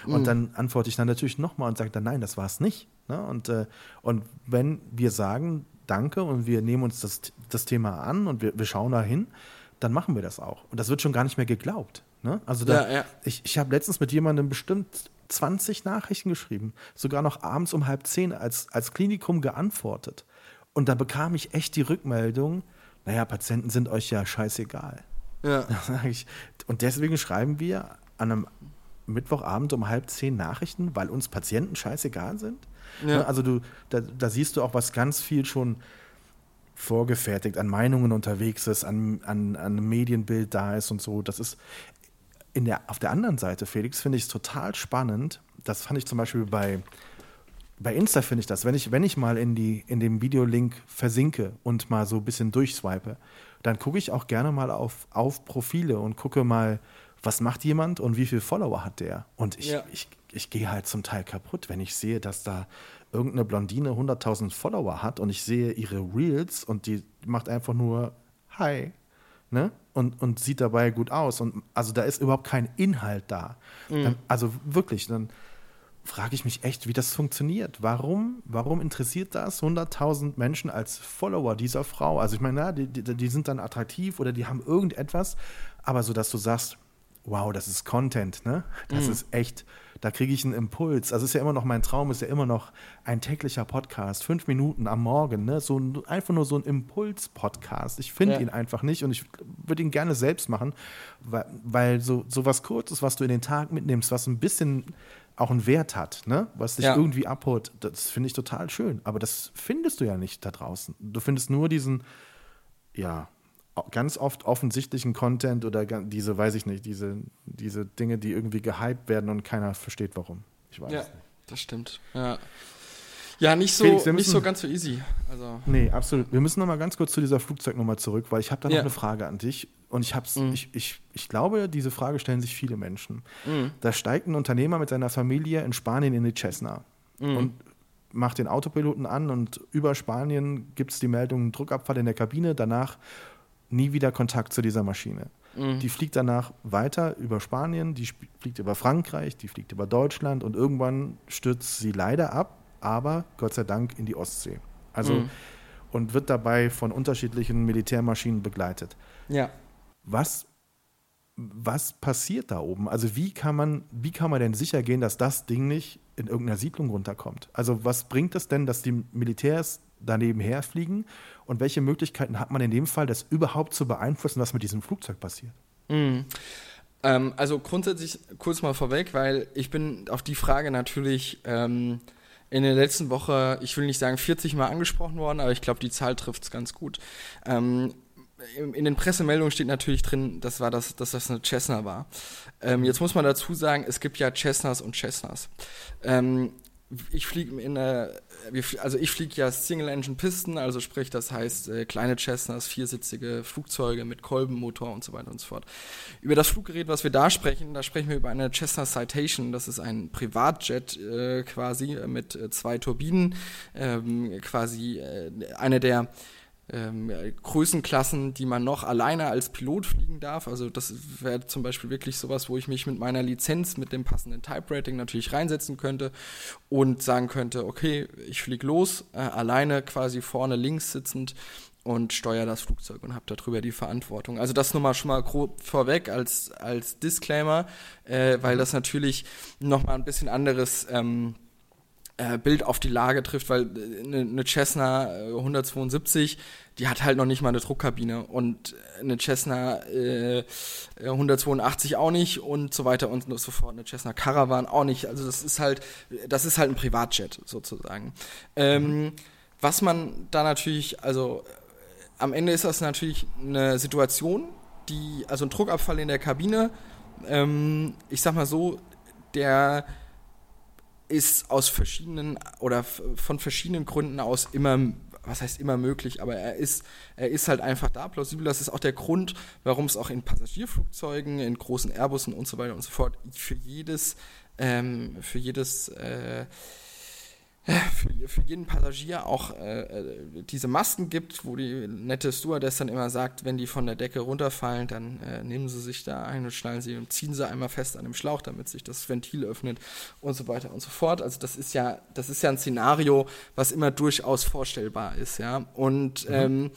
A: Und mhm. dann antworte ich dann natürlich nochmal und sage dann, nein, das war es nicht. Ne? Und, äh, und wenn wir sagen, danke und wir nehmen uns das, das Thema an und wir, wir schauen da hin, dann machen wir das auch. Und das wird schon gar nicht mehr geglaubt. Ne? Also da, ja, ja. ich, ich habe letztens mit jemandem bestimmt 20 Nachrichten geschrieben, sogar noch abends um halb zehn als, als Klinikum geantwortet. Und da bekam ich echt die Rückmeldung, naja, Patienten sind euch ja scheißegal. Ja. Und deswegen schreiben wir an einem Mittwochabend um halb zehn Nachrichten, weil uns Patienten scheißegal sind. Ja. Also du, da, da, siehst du auch, was ganz viel schon vorgefertigt an Meinungen unterwegs ist, an, an, an einem Medienbild da ist und so. Das ist in der, auf der anderen Seite, Felix, finde ich es total spannend. Das fand ich zum Beispiel bei, bei Insta finde ich das, wenn ich, wenn ich mal in, die, in dem Videolink versinke und mal so ein bisschen durchswipe, dann gucke ich auch gerne mal auf, auf Profile und gucke mal, was macht jemand und wie viele Follower hat der. Und ich, ja. ich, ich gehe halt zum Teil kaputt, wenn ich sehe, dass da irgendeine Blondine 100.000 Follower hat und ich sehe ihre Reels und die macht einfach nur Hi, ne? Und, und sieht dabei gut aus. Und also da ist überhaupt kein Inhalt da. Mhm. Dann, also wirklich, dann frage ich mich echt, wie das funktioniert. Warum, warum interessiert das 100.000 Menschen als Follower dieser Frau? Also ich meine, na, die, die, die sind dann attraktiv oder die haben irgendetwas, aber so, dass du sagst, wow, das ist Content, ne? Das mhm. ist echt, da kriege ich einen Impuls. Also ist ja immer noch mein Traum, ist ja immer noch ein täglicher Podcast, fünf Minuten am Morgen, ne? So ein, einfach nur so ein Impuls-Podcast. Ich finde ja. ihn einfach nicht und ich würde ihn gerne selbst machen, weil, weil so, so was Kurzes, was du in den Tag mitnimmst, was ein bisschen auch einen Wert hat, ne? was dich ja. irgendwie abholt, das finde ich total schön. Aber das findest du ja nicht da draußen. Du findest nur diesen, ja, ganz oft offensichtlichen Content oder diese, weiß ich nicht, diese, diese Dinge, die irgendwie gehypt werden und keiner versteht warum. Ich weiß
B: ja, nicht. das stimmt. Ja. Ja, nicht so, Felix, müssen, nicht so ganz so easy. Also.
A: Nee, absolut. Wir müssen noch mal ganz kurz zu dieser Flugzeugnummer zurück, weil ich habe da noch ja. eine Frage an dich. Und ich, hab's, mhm. ich, ich, ich glaube, diese Frage stellen sich viele Menschen. Mhm. Da steigt ein Unternehmer mit seiner Familie in Spanien in die Cessna mhm. und macht den Autopiloten an und über Spanien gibt es die Meldung Druckabfall in der Kabine. Danach nie wieder Kontakt zu dieser Maschine. Mhm. Die fliegt danach weiter über Spanien, die fliegt über Frankreich, die fliegt über Deutschland und irgendwann stürzt sie leider ab, aber Gott sei Dank in die Ostsee. Also mhm. und wird dabei von unterschiedlichen Militärmaschinen begleitet.
B: Ja.
A: Was was passiert da oben? Also wie kann man, wie kann man denn sicher gehen, dass das Ding nicht in irgendeiner Siedlung runterkommt? Also was bringt es denn, dass die Militärs daneben herfliegen und welche Möglichkeiten hat man in dem Fall, das überhaupt zu beeinflussen, was mit diesem Flugzeug passiert?
B: Mhm. Ähm, also grundsätzlich kurz mal vorweg, weil ich bin auf die Frage natürlich ähm, in der letzten Woche, ich will nicht sagen 40 Mal angesprochen worden, aber ich glaube, die Zahl trifft es ganz gut. Ähm, in den Pressemeldungen steht natürlich drin, das war das, dass das eine Cessna war. Ähm, jetzt muss man dazu sagen, es gibt ja Cessnas und Cessnas. Ähm, ich fliege in der, also ich fliege ja Single-Engine-Pisten, also sprich, das heißt äh, kleine Cessnas, viersitzige Flugzeuge mit Kolbenmotor und so weiter und so fort. Über das Fluggerät, was wir da sprechen, da sprechen wir über eine Cessna Citation, das ist ein Privatjet äh, quasi mit äh, zwei Turbinen, ähm, quasi äh, eine der ähm, Größenklassen, die man noch alleine als Pilot fliegen darf. Also das wäre zum Beispiel wirklich sowas, wo ich mich mit meiner Lizenz, mit dem passenden Type-Rating natürlich reinsetzen könnte und sagen könnte, okay, ich fliege los, äh, alleine quasi vorne links sitzend und steuere das Flugzeug und habe darüber die Verantwortung. Also das nur mal schon mal grob vorweg als, als Disclaimer, äh, weil das natürlich nochmal ein bisschen anderes ähm, äh, Bild auf die Lage trifft, weil eine, äh, eine Cessna 172, äh, die hat halt noch nicht mal eine Druckkabine und eine Cessna äh, 182 auch nicht und so weiter und so fort. Eine Cessna Caravan auch nicht. Also das ist halt, das ist halt ein Privatjet sozusagen. Ähm. Was man da natürlich, also am Ende ist das natürlich eine Situation, die, also ein Druckabfall in der Kabine, ähm, ich sag mal so, der ist aus verschiedenen oder von verschiedenen Gründen aus immer, was heißt immer möglich, aber er ist, er ist halt einfach da plausibel. Das ist auch der Grund, warum es auch in Passagierflugzeugen, in großen Airbussen und so weiter und so fort für jedes, ähm, für jedes äh, für, für jeden Passagier auch äh, äh, diese Masken gibt, wo die nette Stewardess dann immer sagt, wenn die von der Decke runterfallen, dann äh, nehmen sie sich da ein und schnallen sie und ziehen sie einmal fest an dem Schlauch, damit sich das Ventil öffnet und so weiter und so fort. Also das ist ja, das ist ja ein Szenario, was immer durchaus vorstellbar ist, ja. Und mhm. ähm,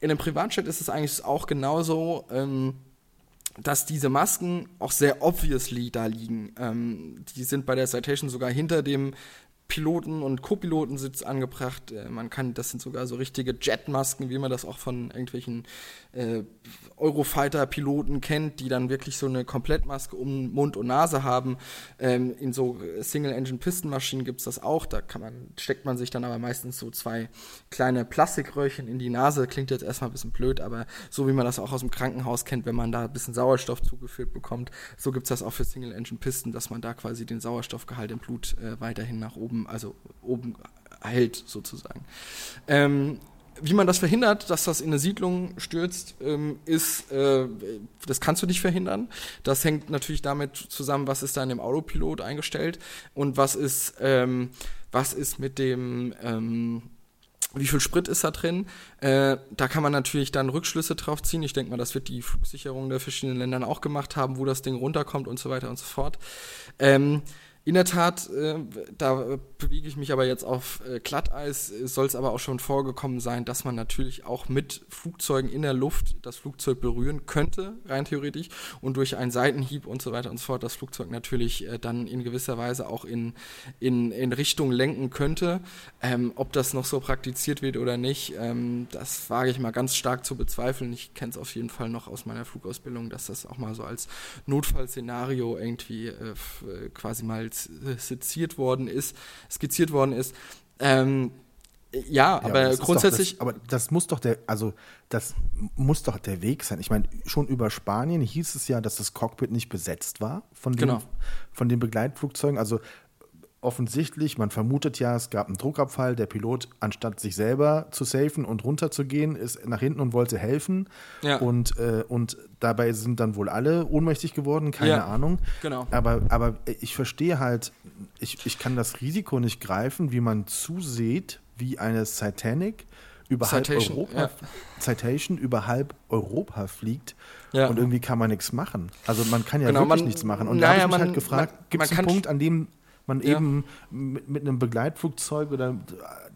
B: in einem Privatjet ist es eigentlich auch genauso. Ähm, dass diese Masken auch sehr obviously da liegen. Ähm, die sind bei der Citation sogar hinter dem Piloten- und Co-Pilotensitz angebracht. Äh, man kann, das sind sogar so richtige Jetmasken, wie man das auch von irgendwelchen äh, Eurofighter-Piloten kennt, die dann wirklich so eine Komplettmaske um Mund und Nase haben. Ähm, in so Single-Engine-Pistenmaschinen gibt es das auch. Da man, steckt man sich dann aber meistens so zwei kleine Plastikröhrchen in die Nase. Klingt jetzt erstmal ein bisschen blöd, aber so wie man das auch aus dem Krankenhaus kennt, wenn man da ein bisschen Sauerstoff zugeführt bekommt, so gibt es das auch für Single-Engine-Pisten, dass man da quasi den Sauerstoffgehalt im Blut äh, weiterhin nach oben, also oben hält sozusagen. Ähm, wie man das verhindert, dass das in eine Siedlung stürzt, ähm, ist, äh, das kannst du nicht verhindern. Das hängt natürlich damit zusammen, was ist da in dem Autopilot eingestellt und was ist, ähm, was ist mit dem, ähm, wie viel Sprit ist da drin? Äh, da kann man natürlich dann Rückschlüsse drauf ziehen. Ich denke mal, das wird die Flugsicherung der verschiedenen Ländern auch gemacht haben, wo das Ding runterkommt und so weiter und so fort. Ähm, in der Tat, äh, da bewege ich mich aber jetzt auf äh, Glatteis, soll es aber auch schon vorgekommen sein, dass man natürlich auch mit Flugzeugen in der Luft das Flugzeug berühren könnte, rein theoretisch, und durch einen Seitenhieb und so weiter und so fort das Flugzeug natürlich äh, dann in gewisser Weise auch in, in, in Richtung lenken könnte. Ähm, ob das noch so praktiziert wird oder nicht, ähm, das wage ich mal ganz stark zu bezweifeln. Ich kenne es auf jeden Fall noch aus meiner Flugausbildung, dass das auch mal so als Notfallszenario irgendwie äh, äh quasi mal seziert worden ist, skizziert worden ist. Ähm, ja, aber ja, grundsätzlich.
A: Das, aber das muss doch der, also das muss doch der Weg sein. Ich meine, schon über Spanien hieß es ja, dass das Cockpit nicht besetzt war von den, genau. von den Begleitflugzeugen. Also offensichtlich, man vermutet ja, es gab einen Druckabfall. Der Pilot, anstatt sich selber zu safen und runterzugehen, ist nach hinten und wollte helfen. Ja. Und, äh, und dabei sind dann wohl alle ohnmächtig geworden, keine ja, Ahnung. Genau. Aber, aber ich verstehe halt, ich, ich kann das Risiko nicht greifen, wie man zusieht, wie eine Titanic über Citation, halb Europa, ja. Citation über halb Europa fliegt ja. und irgendwie kann man nichts machen. Also man kann ja genau, wirklich man, nichts machen. Und naja, da habe ich mich halt gefragt, gibt es einen Punkt, an dem man ja. eben mit, mit, einem Begleitflugzeug oder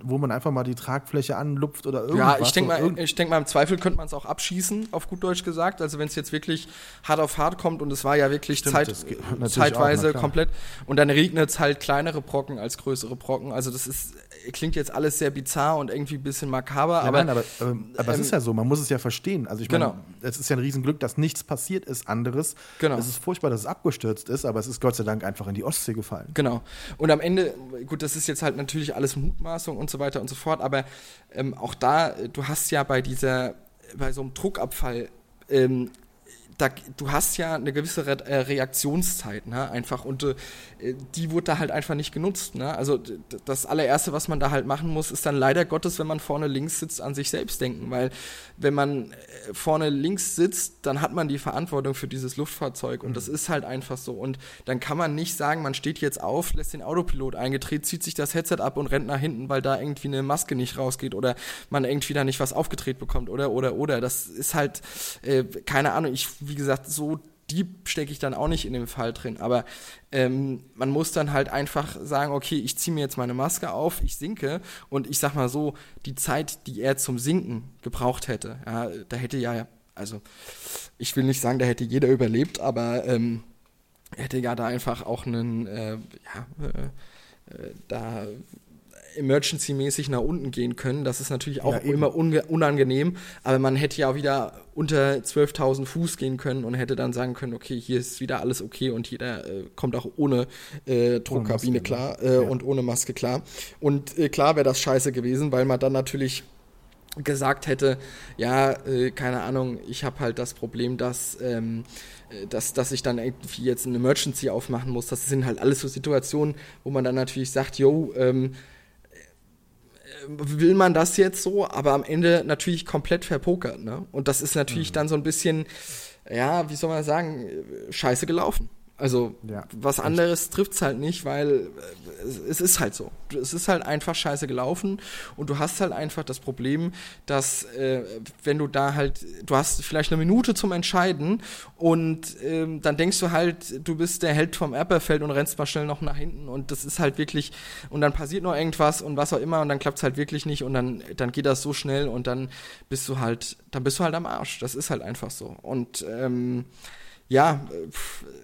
A: wo man einfach mal die Tragfläche anlupft oder irgendwas.
B: Ja, ich denke mal, ich denk mal, im Zweifel könnte man es auch abschießen, auf gut Deutsch gesagt. Also wenn es jetzt wirklich hart auf hart kommt und es war ja wirklich Stimmt, Zeit, zeitweise auch, komplett und dann regnet es halt kleinere Brocken als größere Brocken. Also das ist, klingt jetzt alles sehr bizarr und irgendwie ein bisschen makaber. Ja, aber,
A: nein, aber, aber, aber ähm, es ist ja so, man muss es ja verstehen. Also ich meine, genau. es ist ja ein Riesenglück, dass nichts passiert ist anderes. Genau. Es ist furchtbar, dass es abgestürzt ist, aber es ist Gott sei Dank einfach in die Ostsee gefallen.
B: Genau. Und am Ende, gut, das ist jetzt halt natürlich alles Mutmaßung und so weiter und so fort, aber ähm, auch da, du hast ja bei dieser bei so einem Druckabfall ähm, da, du hast ja eine gewisse Re äh, Reaktionszeit, ne, einfach, und äh, die wurde da halt einfach nicht genutzt, ne, also das allererste, was man da halt machen muss, ist dann leider Gottes, wenn man vorne links sitzt, an sich selbst denken, weil wenn man äh, vorne links sitzt, dann hat man die Verantwortung für dieses Luftfahrzeug und mhm. das ist halt einfach so und dann kann man nicht sagen, man steht jetzt auf, lässt den Autopilot eingedreht, zieht sich das Headset ab und rennt nach hinten, weil da irgendwie eine Maske nicht rausgeht oder man irgendwie da nicht was aufgedreht bekommt oder, oder, oder, das ist halt, äh, keine Ahnung, ich wie gesagt, so deep stecke ich dann auch nicht in dem Fall drin. Aber ähm, man muss dann halt einfach sagen, okay, ich ziehe mir jetzt meine Maske auf, ich sinke und ich sag mal so, die Zeit, die er zum Sinken gebraucht hätte, ja, da hätte ja, also ich will nicht sagen, da hätte jeder überlebt, aber ähm, er hätte ja da einfach auch einen, äh, ja, äh, äh da emergency-mäßig nach unten gehen können. Das ist natürlich auch ja, immer unangenehm, aber man hätte ja wieder unter 12.000 Fuß gehen können und hätte dann sagen können, okay, hier ist wieder alles okay und jeder äh, kommt auch ohne äh, Druckkabine ne? klar äh, ja. und ohne Maske klar. Und äh, klar wäre das scheiße gewesen, weil man dann natürlich gesagt hätte, ja, äh, keine Ahnung, ich habe halt das Problem, dass, ähm, äh, dass, dass ich dann irgendwie jetzt eine Emergency aufmachen muss. Das sind halt alles so Situationen, wo man dann natürlich sagt, yo, ähm, will man das jetzt so, aber am Ende natürlich komplett verpokert, ne? Und das ist natürlich mhm. dann so ein bisschen, ja, wie soll man sagen, scheiße gelaufen. Also ja, was anderes trifft es halt nicht, weil äh, es ist halt so. Es ist halt einfach scheiße gelaufen und du hast halt einfach das Problem, dass äh, wenn du da halt, du hast vielleicht eine Minute zum Entscheiden und ähm, dann denkst du halt, du bist der Held vom Erperfeld und rennst mal schnell noch nach hinten und das ist halt wirklich, und dann passiert noch irgendwas und was auch immer und dann klappt es halt wirklich nicht und dann, dann geht das so schnell und dann bist du halt, dann bist du halt am Arsch. Das ist halt einfach so. Und ähm, ja.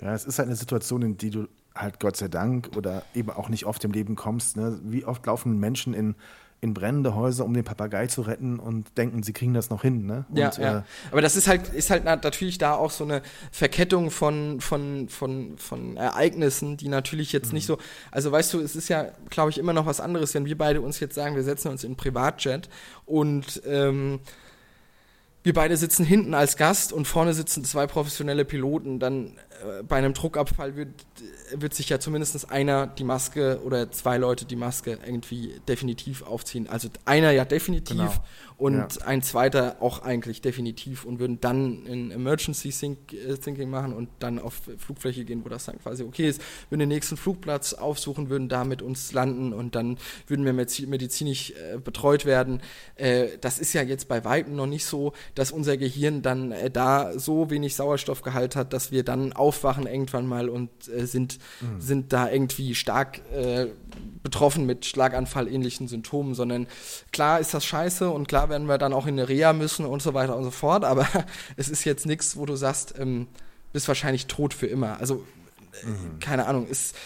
A: Ja, es ist halt eine Situation, in die du halt Gott sei Dank oder eben auch nicht oft im Leben kommst. Ne? Wie oft laufen Menschen in, in brennende Häuser, um den Papagei zu retten und denken, sie kriegen das noch hin. Ne?
B: Und, ja, ja. Äh, aber das ist halt, ist halt natürlich da auch so eine Verkettung von, von, von, von Ereignissen, die natürlich jetzt mhm. nicht so. Also weißt du, es ist ja, glaube ich, immer noch was anderes, wenn wir beide uns jetzt sagen, wir setzen uns in Privatjet und ähm, wir beide sitzen hinten als Gast und vorne sitzen zwei professionelle Piloten, dann bei einem Druckabfall wird, wird sich ja zumindest einer die Maske oder zwei Leute die Maske irgendwie definitiv aufziehen. Also einer ja definitiv genau. und ja. ein zweiter auch eigentlich definitiv und würden dann ein Emergency äh, Thinking machen und dann auf Flugfläche gehen, wo das dann quasi okay ist, würden den nächsten Flugplatz aufsuchen, würden da mit uns landen und dann würden wir medizinisch äh, betreut werden. Äh, das ist ja jetzt bei Weitem noch nicht so, dass unser Gehirn dann äh, da so wenig Sauerstoffgehalt hat, dass wir dann aufwachen irgendwann mal und äh, sind, mhm. sind da irgendwie stark äh, betroffen mit Schlaganfall-ähnlichen Symptomen, sondern klar ist das scheiße und klar werden wir dann auch in eine Reha müssen und so weiter und so fort, aber es ist jetzt nichts, wo du sagst, ähm, bist wahrscheinlich tot für immer. Also, äh, mhm. keine Ahnung, ist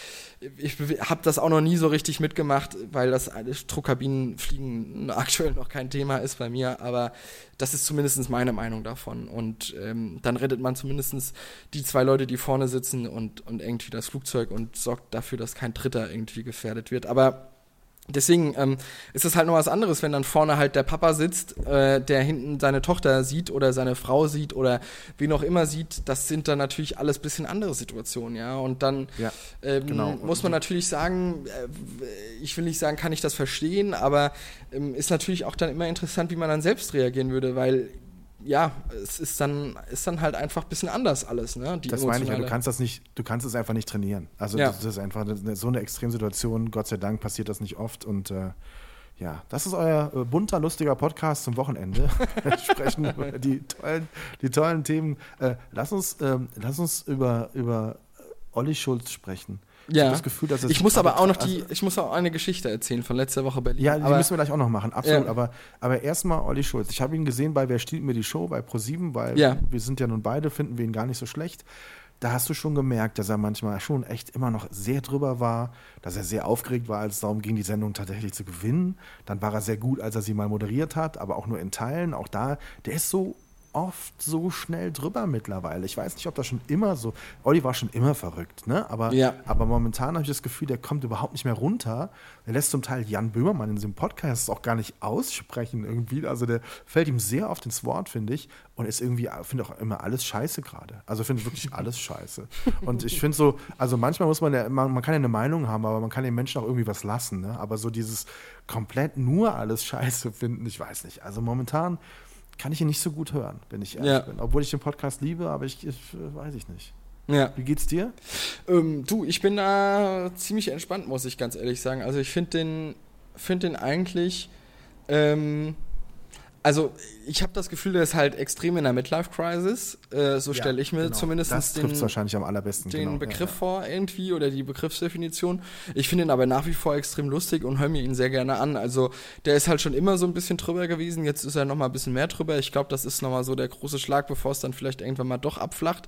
B: ich habe das auch noch nie so richtig mitgemacht, weil das Druckkabinenfliegen aktuell noch kein Thema ist bei mir, aber das ist zumindest meine Meinung davon. Und ähm, dann rettet man zumindest die zwei Leute, die vorne sitzen und, und irgendwie das Flugzeug und sorgt dafür, dass kein Dritter irgendwie gefährdet wird. Aber Deswegen ähm, ist es halt noch was anderes, wenn dann vorne halt der Papa sitzt, äh, der hinten seine Tochter sieht oder seine Frau sieht oder wen auch immer sieht. Das sind dann natürlich alles bisschen andere Situationen, ja. Und dann ja, ähm, genau. muss man natürlich sagen, äh, ich will nicht sagen, kann ich das verstehen, aber ähm, ist natürlich auch dann immer interessant, wie man dann selbst reagieren würde, weil ja, es ist dann, ist dann halt einfach ein bisschen anders alles, ne?
A: Die das meine ich, du kannst das nicht, du kannst es einfach nicht trainieren. Also ja. das, ist einfach eine, so eine Extremsituation, Gott sei Dank passiert das nicht oft und äh, ja, das ist euer äh, bunter, lustiger Podcast zum Wochenende. Wir sprechen über die tollen, die tollen Themen. Äh, lass, uns, ähm, lass uns über, über Olli Schulz sprechen.
B: Ja. Ich, das Gefühl, dass es ich muss aber auch noch die, ich muss auch eine Geschichte erzählen von letzter Woche Berlin.
A: Ja, die aber, müssen wir gleich auch noch machen, absolut. Ja. Aber, aber erstmal Olli Schulz. Ich habe ihn gesehen bei Wer stiehlt mir die Show bei Pro7, weil ja. wir sind ja nun beide, finden wir ihn gar nicht so schlecht. Da hast du schon gemerkt, dass er manchmal schon echt immer noch sehr drüber war, dass er sehr aufgeregt war, als es darum ging, die Sendung tatsächlich zu gewinnen. Dann war er sehr gut, als er sie mal moderiert hat, aber auch nur in Teilen. Auch da, der ist so oft so schnell drüber mittlerweile. Ich weiß nicht, ob das schon immer so. Olli war schon immer verrückt, ne? Aber,
B: Ja.
A: aber momentan habe ich das Gefühl, der kommt überhaupt nicht mehr runter. Er lässt zum Teil Jan Böhmermann in diesem Podcast auch gar nicht aussprechen irgendwie. Also der fällt ihm sehr oft ins Wort, finde ich. Und ist irgendwie, finde auch immer alles scheiße gerade. Also finde wirklich alles scheiße. Und ich finde so, also manchmal muss man ja, man, man kann ja eine Meinung haben, aber man kann den Menschen auch irgendwie was lassen. Ne? Aber so dieses komplett nur alles scheiße finden, ich weiß nicht. Also momentan kann ich ihn nicht so gut hören, wenn ich ehrlich
B: Ja.
A: bin. Obwohl ich den Podcast liebe, aber ich, ich äh, weiß ich nicht.
B: Ja.
A: Wie geht's dir?
B: Ähm, du, ich bin da ziemlich entspannt, muss ich ganz ehrlich sagen. Also ich finde den, find den eigentlich, ähm, also ich habe das Gefühl, der ist halt extrem in der Midlife-Crisis. Äh, so stelle ich mir
A: genau.
B: zumindest
A: Das
B: den,
A: wahrscheinlich am allerbesten.
B: den
A: genau.
B: Begriff
A: Ja,
B: vor irgendwie oder die Begriffsdefinition. Ich finde ihn aber nach wie vor extrem lustig und höre mir ihn sehr gerne an. Also der ist halt schon immer so ein bisschen drüber gewesen. Jetzt ist er noch mal ein bisschen mehr drüber. Ich glaube, das ist noch mal so der große Schlag, bevor es dann vielleicht irgendwann mal doch abflacht.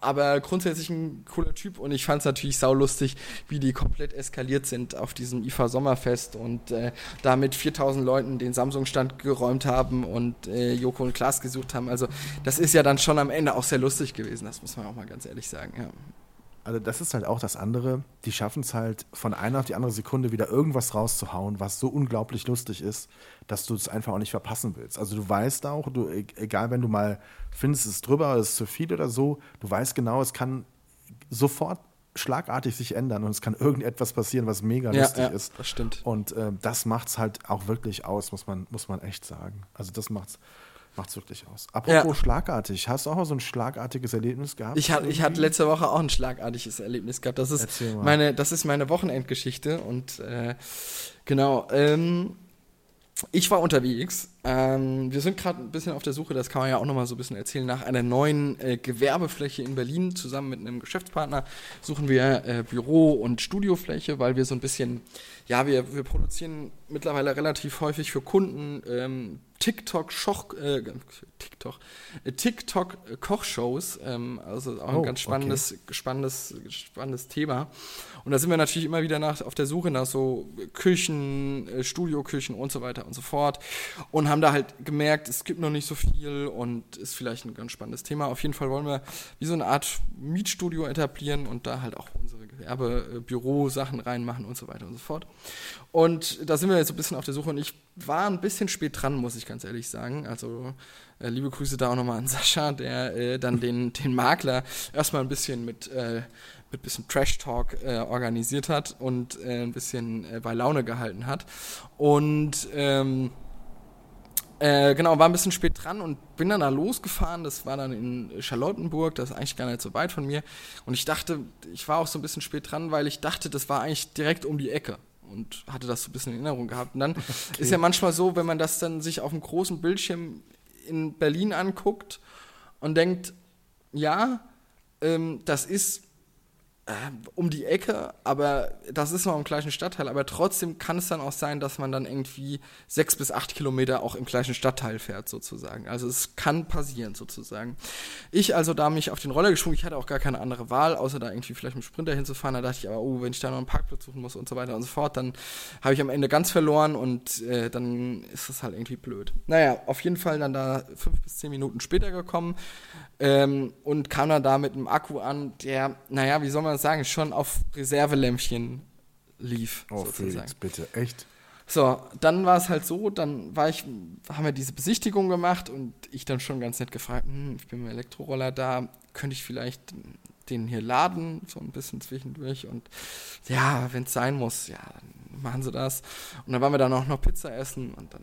B: Aber grundsätzlich ein cooler Typ und ich fand es natürlich saulustig, wie die komplett eskaliert sind auf diesem IFA Sommerfest und äh, da mit 4000 Leuten den Samsung-Stand geräumt haben und äh, Joko und Klaas gesucht haben. Also das ist ja dann schon am Ende auch sehr lustig gewesen, das muss man auch mal ganz ehrlich sagen. Ja.
A: Also das ist halt auch das andere. Die schaffen es halt von einer auf die andere Sekunde wieder irgendwas rauszuhauen, was so unglaublich lustig ist, dass du es einfach auch nicht verpassen willst. Also du weißt auch, du, e- egal wenn du mal findest, es ist drüber, es ist zu viel oder so, du weißt genau, es kann sofort schlagartig sich ändern und es kann irgendetwas passieren, was mega
B: Ja,
A: lustig
B: ja,
A: ist.
B: das stimmt.
A: Und äh, das macht es halt auch wirklich aus, muss man, muss man echt sagen. Also das macht's macht's wirklich aus. Apropos
B: Ja.
A: schlagartig, hast du auch mal so ein schlagartiges Erlebnis gehabt?
B: Ich hatte, ich hatte letzte Woche auch ein schlagartiges Erlebnis gehabt. Das ist meine, das ist meine Wochenendgeschichte und äh, genau. Ähm, ich war unterwegs. Ähm, wir sind gerade ein bisschen auf der Suche, das kann man ja auch nochmal so ein bisschen erzählen, nach einer neuen äh, Gewerbefläche in Berlin. Zusammen mit einem Geschäftspartner suchen wir äh, Büro- und Studiofläche, weil wir so ein bisschen, ja, wir, wir produzieren mittlerweile relativ häufig für Kunden ähm, TikTok, Schoch, äh, TikTok, äh, TikTok äh, Kochshows, ähm, also auch ein
A: Oh,
B: ganz spannendes, spannendes, spannendes Thema. Und da sind wir natürlich immer wieder nach, auf der Suche nach so Küchen, äh, Studioküchen und so weiter und so fort. Und haben da halt gemerkt, es gibt noch nicht so viel und ist vielleicht ein ganz spannendes Thema. Auf jeden Fall wollen wir wie so eine Art Mietstudio etablieren und da halt auch unsere Gewerbebüro-Sachen reinmachen und so weiter und so fort. Und da sind wir jetzt so ein bisschen auf der Suche und ich war ein bisschen spät dran, muss ich ganz ehrlich sagen. Also äh, liebe Grüße da auch nochmal an Sascha, der äh, dann den, den Makler erstmal ein bisschen mit, äh, mit bisschen Trash-Talk äh, organisiert hat und äh, ein bisschen äh, bei Laune gehalten hat. Und ähm, äh, genau, war ein bisschen spät dran und bin dann da losgefahren. Das war dann in Charlottenburg, das ist eigentlich gar nicht so weit von mir. Und ich dachte, ich war auch so ein bisschen spät dran, weil ich dachte, das war eigentlich direkt um die Ecke und hatte das so ein bisschen in Erinnerung gehabt. Und dann ist ja manchmal so, wenn man das dann sich auf dem großen Bildschirm in Berlin anguckt und denkt, ja, ähm, das ist äh, um die Ecke, aber das ist noch im gleichen Stadtteil, aber trotzdem kann es dann auch sein, dass man dann irgendwie sechs bis acht Kilometer auch im gleichen Stadtteil fährt, sozusagen. Also es kann passieren, sozusagen. Ich also da mich auf den Roller geschwungen, ich hatte auch gar keine andere Wahl, außer da irgendwie vielleicht mit dem Sprinter hinzufahren, da dachte ich aber, oh, wenn ich da noch einen Parkplatz suchen muss und so weiter und so fort, dann habe ich am Ende ganz verloren und äh, dann ist das halt irgendwie blöd. Naja, auf jeden Fall dann da fünf bis zehn Minuten später gekommen ähm, und kam dann da mit einem Akku an, der, naja, wie soll man das sagen, schon auf Reservelämpchen lief,
A: Oh,
B: sozusagen.
A: Felix, bitte, echt?
B: So, dann war es halt so, dann war ich, haben wir diese Besichtigung gemacht und ich dann schon ganz nett gefragt, hm, ich bin mit dem Elektroroller da, könnte ich vielleicht den hier laden, so ein bisschen zwischendurch und ja, wenn es sein muss, ja, dann machen sie das. Und dann waren wir dann auch noch Pizza essen und dann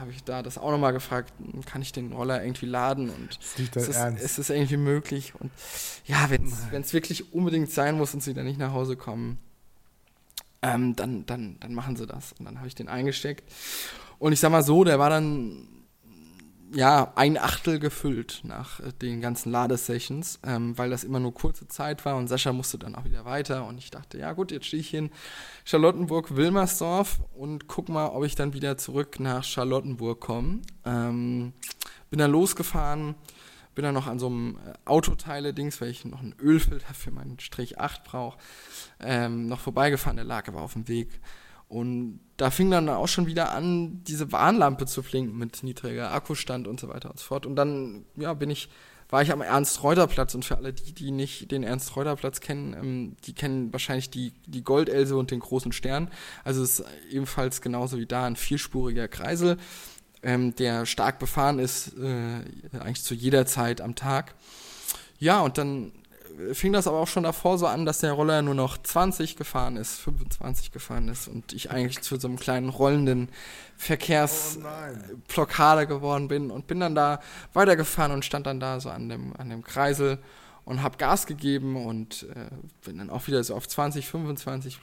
B: habe ich da das auch nochmal gefragt, hm, kann ich den Roller irgendwie laden und
A: ist
B: ist, ist es irgendwie möglich und ja, wenn es wirklich unbedingt sein muss und sie dann nicht nach Hause kommen, ähm, dann, dann, dann machen sie das. Und dann habe ich den eingesteckt. Und ich sag mal so, der war dann ja ein Achtel gefüllt nach äh, den ganzen Ladesessions, ähm, weil das immer nur kurze Zeit war und Sascha musste dann auch wieder weiter. Und ich dachte, ja gut, jetzt stehe ich in Charlottenburg-Wilmersdorf und guck mal, ob ich dann wieder zurück nach Charlottenburg komme. Ähm, bin dann losgefahren, bin dann noch an so einem äh, Autoteile-Dings, weil ich noch einen Ölfilter für meinen Strich 8 brauche, ähm, noch vorbeigefahren, der lag aber auf dem Weg. Und da fing dann auch schon wieder an, diese Warnlampe zu flinken mit niedriger Akkustand und so weiter und so fort. Und dann, ja, bin ich, war ich am Ernst-Reuter-Platz und für alle die, die nicht den Ernst-Reuter-Platz kennen, ähm, die kennen wahrscheinlich die, die Goldelse und den großen Stern. Also es ist ebenfalls genauso wie da ein vierspuriger Kreisel, ähm, der stark befahren ist, äh, eigentlich zu jeder Zeit am Tag. Ja, und dann fing das aber auch schon davor so an, dass der Roller nur noch 20 gefahren ist, 25 gefahren ist und ich eigentlich zu so einem kleinen rollenden Verkehrsblockade geworden bin und bin dann da weitergefahren und stand dann da so an dem, an dem Kreisel und habe Gas gegeben und äh, bin dann auch wieder so auf 20, 25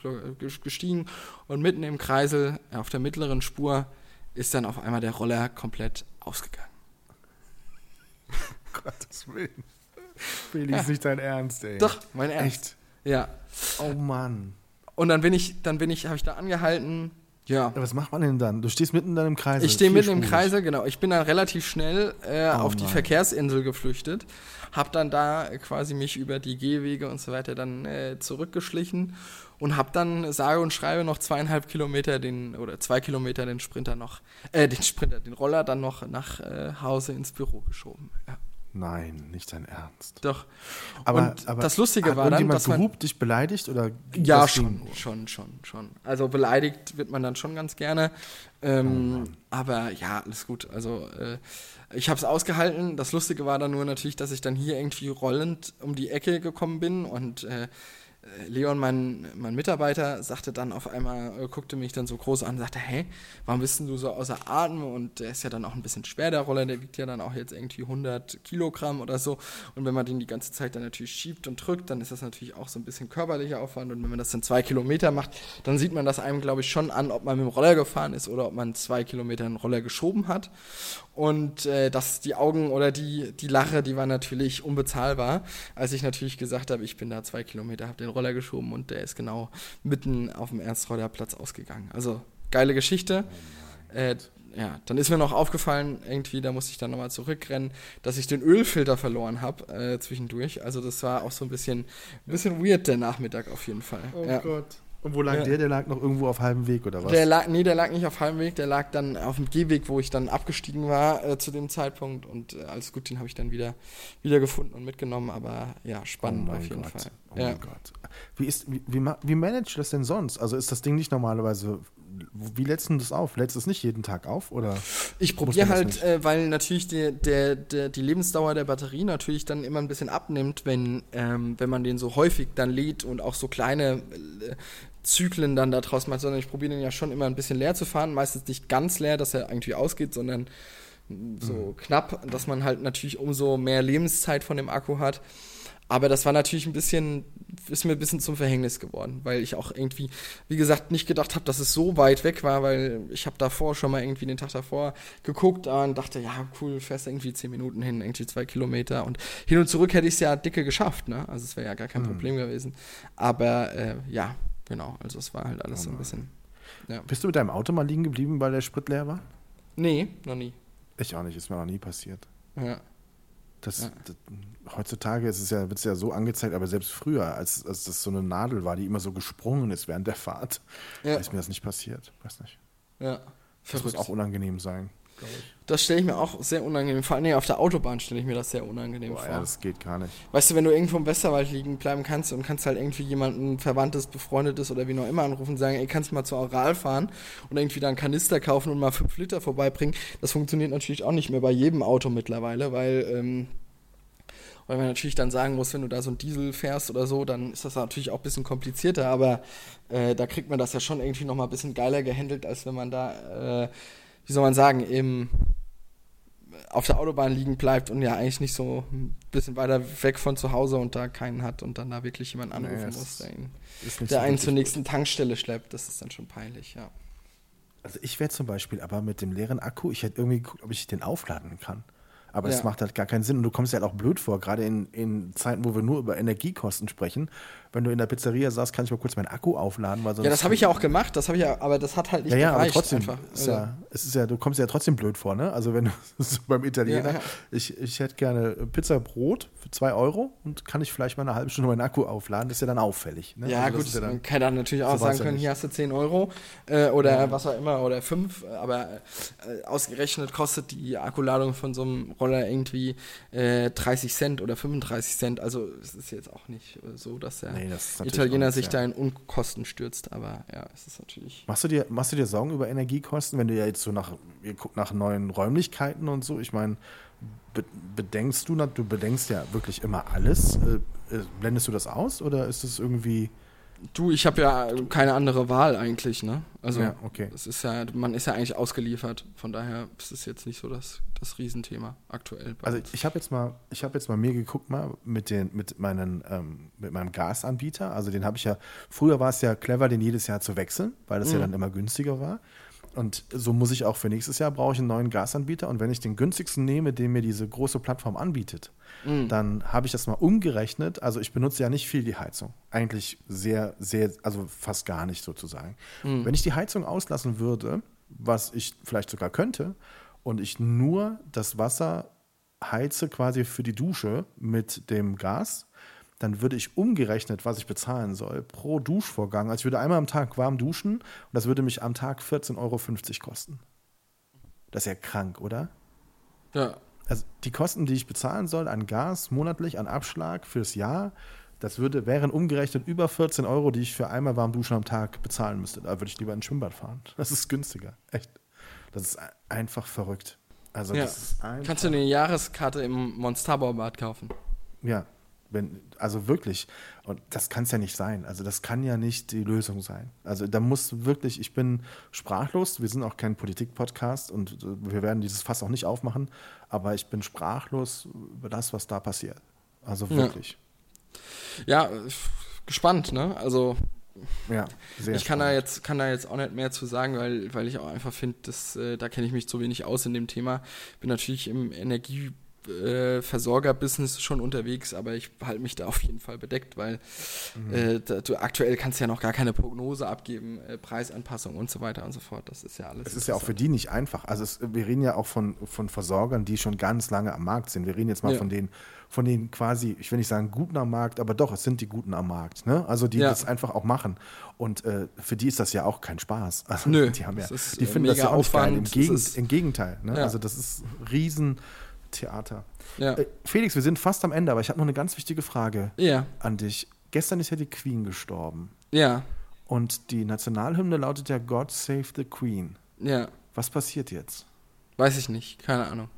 B: gestiegen und mitten im Kreisel auf der mittleren Spur ist dann auf einmal der Roller komplett ausgegangen.
A: Gottes Willen. Billy, ist nicht dein Ernst, ey.
B: Doch, mein Ernst. Echt? Ja.
A: Oh Mann.
B: Und dann bin ich, dann bin ich, habe ich da angehalten. Ja.
A: ja. Was macht man denn dann? Du stehst mitten in deinem Kreisel.
B: Ich stehe mitten im Kreisel, genau. Ich bin dann relativ schnell äh, oh auf die Verkehrsinsel geflüchtet, habe dann da quasi mich über die Gehwege und so weiter dann äh, zurückgeschlichen und habe dann sage und schreibe noch zweieinhalb Kilometer den oder zwei Kilometer den Sprinter noch, äh, den Sprinter, den Roller dann noch nach äh, Hause ins Büro geschoben. Ja.
A: Nein, nicht dein Ernst.
B: Doch.
A: Aber, aber
B: das Lustige war dann,
A: dass man gehupt, dich beleidigt oder
B: ja schon, schon, schon, schon. Also beleidigt wird man dann schon ganz gerne. Ähm, oh aber ja, alles gut. Also äh, ich habe es ausgehalten. Das Lustige war dann nur natürlich, dass ich dann hier irgendwie rollend um die Ecke gekommen bin und äh, Leon, mein, mein Mitarbeiter, sagte dann auf einmal, äh, guckte mich dann so groß an und sagte, hey, warum bist du so außer Atem? Und der ist ja dann auch ein bisschen schwer, der Roller, der wiegt ja dann auch jetzt irgendwie 100 Kilogramm oder so. Und wenn man den die ganze Zeit dann natürlich schiebt und drückt, dann ist das natürlich auch so ein bisschen körperlicher Aufwand. Und wenn man das dann zwei Kilometer macht, dann sieht man das einem, glaube ich, schon an, ob man mit dem Roller gefahren ist oder ob man zwei Kilometer einen Roller geschoben hat. Und äh, dass die Augen oder die, die Lache, die war natürlich unbezahlbar, als ich natürlich gesagt habe, ich bin da zwei Kilometer, habe den Roller geschoben und der ist genau mitten auf dem Ernst-Reuter-Platz ausgegangen. Also geile Geschichte. Oh äh, ja, dann ist mir noch aufgefallen, irgendwie, da musste ich dann nochmal zurückrennen, dass ich den Ölfilter verloren habe äh, zwischendurch. Also das war auch so ein bisschen, ein bisschen weird der Nachmittag auf jeden Fall.
A: Oh
B: ja.
A: Gott. Und wo lag ja. der? Der lag noch irgendwo auf halbem Weg oder was?
B: Der lag, nee, der lag nicht auf halbem Weg, der lag dann auf dem Gehweg, wo ich dann abgestiegen war äh, zu dem Zeitpunkt. Und äh, alles gut, den habe ich dann wieder, wieder gefunden und mitgenommen. Aber ja, spannend
A: oh
B: auf jeden
A: Gott.
B: Fall.
A: Oh
B: ja.
A: mein Gott. Wie, ist, wie, wie, wie managst du das denn sonst? Also ist das Ding nicht normalerweise wie lädst du das auf? Lädst du es nicht jeden Tag auf? Oder
B: ich probiere halt, äh, weil natürlich die, der, der, die Lebensdauer der Batterie natürlich dann immer ein bisschen abnimmt, wenn, ähm, wenn man den so häufig dann lädt und auch so kleine äh, Zyklen dann da draus macht, sondern ich probiere den ja schon immer ein bisschen leer zu fahren. Meistens nicht ganz leer, dass er irgendwie ausgeht, sondern so mhm. knapp, dass man halt natürlich umso mehr Lebenszeit von dem Akku hat. Aber das war natürlich ein bisschen, ist mir ein bisschen zum Verhängnis geworden, weil ich auch irgendwie, wie gesagt, nicht gedacht habe, dass es so weit weg war, weil ich habe davor schon mal irgendwie den Tag davor geguckt und dachte, ja, cool, fährst irgendwie zehn Minuten hin, irgendwie zwei Kilometer und hin und zurück hätte ich es ja dicke geschafft, ne? Also es wäre ja gar kein mhm. Problem gewesen. Aber äh, ja, Genau, also es war halt alles oh so ein bisschen.
A: Ja. Bist du mit deinem Auto mal liegen geblieben, weil der Sprit leer war?
B: Nee, noch nie.
A: Ich auch nicht, ist mir noch nie passiert.
B: Ja.
A: Das, das, heutzutage ist es ja, wird es ja so angezeigt, aber selbst früher, als, als das so eine Nadel war, die immer so gesprungen ist während der Fahrt, ja. ist mir das nicht passiert. Weiß nicht.
B: Ja.
A: Das muss auch unangenehm sein
B: glaube ich. Das stelle ich mir auch sehr unangenehm vor. Nee, auf der Autobahn stelle ich mir das sehr unangenehm
A: Boah,
B: vor.
A: Ja, das geht gar nicht.
B: Weißt du, wenn du irgendwo im Westerwald liegen bleiben kannst und kannst halt irgendwie jemanden Verwandtes, Befreundetes oder wie noch immer anrufen und sagen, ey, kannst du mal zur Oral fahren und irgendwie da einen Kanister kaufen und mal fünf Liter vorbeibringen. Das funktioniert natürlich auch nicht mehr bei jedem Auto mittlerweile, weil ähm, weil man natürlich dann sagen muss, wenn du da so ein Diesel fährst oder so, dann ist das natürlich auch ein bisschen komplizierter, aber äh, da kriegt man das ja schon irgendwie nochmal ein bisschen geiler gehandelt, als wenn man da äh, wie soll man sagen, im, auf der Autobahn liegen bleibt und ja eigentlich nicht so ein bisschen weiter weg von zu Hause und da keinen hat und dann da wirklich jemand anrufen naja, muss, der, ihn, der so einen zur nächsten gut. Tankstelle schleppt, das ist dann schon peinlich, ja.
A: Also ich wäre zum Beispiel aber mit dem leeren Akku, ich hätte irgendwie geguckt, ob ich den aufladen kann. Aber es ja. macht halt gar keinen Sinn. Und du kommst ja halt auch blöd vor, gerade in, in Zeiten, wo wir nur über Energiekosten sprechen. Wenn du in der Pizzeria sagst, kann ich mal kurz meinen Akku aufladen. Weil
B: sonst ja, das habe ich ja auch gemacht, das habe ich ja, aber das hat halt nicht
A: ja, ja, gereicht. Aber trotzdem,
B: einfach.
A: Ist ja, es ist ja, du kommst ja trotzdem blöd vor, ne? Also wenn du so beim Italiener,
B: Ja.
A: Ich, ich hätte gerne Pizza Brot für 2 Euro und kann ich vielleicht mal eine halbe Stunde meinen Akku aufladen, das ist ja dann auffällig. Ne?
B: Ja,
A: Also
B: gut,
A: ja dann,
B: man kann dann natürlich auch
A: so
B: sagen können, hier hast du 10 Euro äh, oder was auch immer oder 5, aber äh, ausgerechnet kostet die Akkuladung von so einem Roller irgendwie äh, 30 Cent oder 35 Cent. Also es ist jetzt auch nicht äh, so, dass der
A: Nee,
B: Italiener sich da in Unkosten stürzt, aber ja, es ist natürlich.
A: Machst du, dir, machst du dir Sorgen über Energiekosten, wenn du ja jetzt so nach, ihr guckt nach neuen Räumlichkeiten und so? Ich meine, be, bedenkst du, du bedenkst ja wirklich immer alles. Äh, äh, blendest du das aus oder ist es irgendwie.
B: Du, ich habe ja keine andere Wahl eigentlich, ne? Also
A: Ja, okay.
B: es ist ja, man ist ja eigentlich ausgeliefert. Von daher ist es jetzt nicht so das, das Riesenthema aktuell.
A: Also ich habe jetzt mal, ich habe jetzt mal mir geguckt mal mit den, mit meinen, ähm, mit meinem Gasanbieter. Also den habe ich ja. Früher war es ja clever, den jedes Jahr zu wechseln, weil das ja dann immer günstiger war. Und so muss ich auch für nächstes Jahr brauche ich einen neuen Gasanbieter. Und wenn ich den günstigsten nehme, den mir diese große Plattform anbietet, dann habe ich das mal umgerechnet. Also ich benutze ja nicht viel die Heizung. Eigentlich sehr, sehr, also fast gar nicht sozusagen. Wenn ich die Heizung auslassen würde, was ich vielleicht sogar könnte, und ich nur das Wasser heize quasi für die Dusche mit dem Gas, dann würde ich umgerechnet, was ich bezahlen soll, pro Duschvorgang, also ich würde einmal am Tag warm duschen und das würde mich am Tag 14,50 Euro kosten. Das ist ja krank, oder?
B: ja,
A: Also die Kosten, die ich bezahlen soll an Gas monatlich, an Abschlag fürs Jahr, das würde, wären umgerechnet über 14 Euro, die ich für einmal warm duschen am Tag bezahlen müsste. Da würde ich lieber ins Schwimmbad fahren. Das ist günstiger. Echt. Das ist ein- einfach verrückt. Also
B: ja.
A: das ist einfach,
B: Kannst du eine Jahreskarte im Monsterbaumbad kaufen?
A: Ja, wenn, also wirklich. Und das kann es ja nicht sein. Also das kann ja nicht die Lösung sein. Also da muss wirklich, ich bin sprachlos. Wir sind auch kein Politik-Podcast und äh, wir werden dieses Fass auch nicht aufmachen. Aber ich bin sprachlos über das, was da passiert. Also
B: Ja.
A: wirklich.
B: Ja, äh, gespannt, ne? Also
A: Ja, sehr
B: ich kann da, jetzt, kann da jetzt auch nicht mehr zu sagen, weil, weil ich auch einfach finde, dass äh, da kenne ich mich zu wenig aus in dem Thema. Bin natürlich im Energieversorger-Business schon unterwegs, aber ich halte mich da auf jeden Fall bedeckt, weil
A: Mhm.
B: äh, da, du aktuell kannst ja noch gar keine Prognose abgeben, äh, Preisanpassung und so weiter und so fort. Das ist ja alles.
A: Es ist ja auch für die nicht einfach. Also es, wir reden ja auch von, von Versorgern, die schon ganz lange am Markt sind. Wir reden jetzt mal
B: Ja.
A: von den, von den quasi, ich will nicht sagen guten am Markt, aber doch, es sind die Guten am Markt. Ne? Also die
B: Ja.
A: das einfach auch machen. Und äh, für die ist das ja auch kein Spaß. Also
B: Nö,
A: die haben ja, die
B: äh,
A: finden das ja auch nicht geil. Im,
B: Aufwand, es
A: Gegen,
B: ist-
A: Im Gegenteil. Ne?
B: Ja.
A: Also das ist Riesentheater.
B: Ja.
A: Äh, Felix, wir sind fast am Ende, aber ich habe noch eine ganz wichtige Frage
B: ja,
A: an dich. Gestern ist ja die Queen gestorben.
B: ja,
A: Und die Nationalhymne lautet ja God Save the Queen.
B: ja.
A: Was passiert jetzt?
B: Weiß ich nicht, keine Ahnung.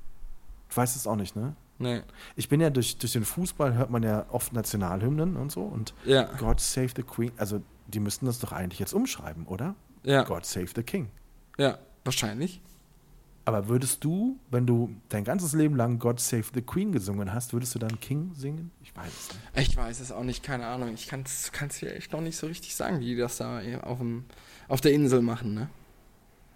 A: Du weißt es auch nicht, ne?
B: Nee.
A: Ich bin ja durch, durch den Fußball hört man ja oft Nationalhymnen und so und
B: Ja,
A: God Save the Queen, also die müssten das doch eigentlich jetzt umschreiben, oder?
B: ja,
A: God Save the King.
B: ja, wahrscheinlich.
A: Aber würdest du, wenn du dein ganzes Leben lang God Save the Queen gesungen hast, würdest du dann King singen? Ich weiß es nicht.
B: Ich weiß es auch nicht, keine Ahnung. Ich kann es dir echt noch nicht so richtig sagen, wie die das da auf, dem, auf der Insel machen, ne?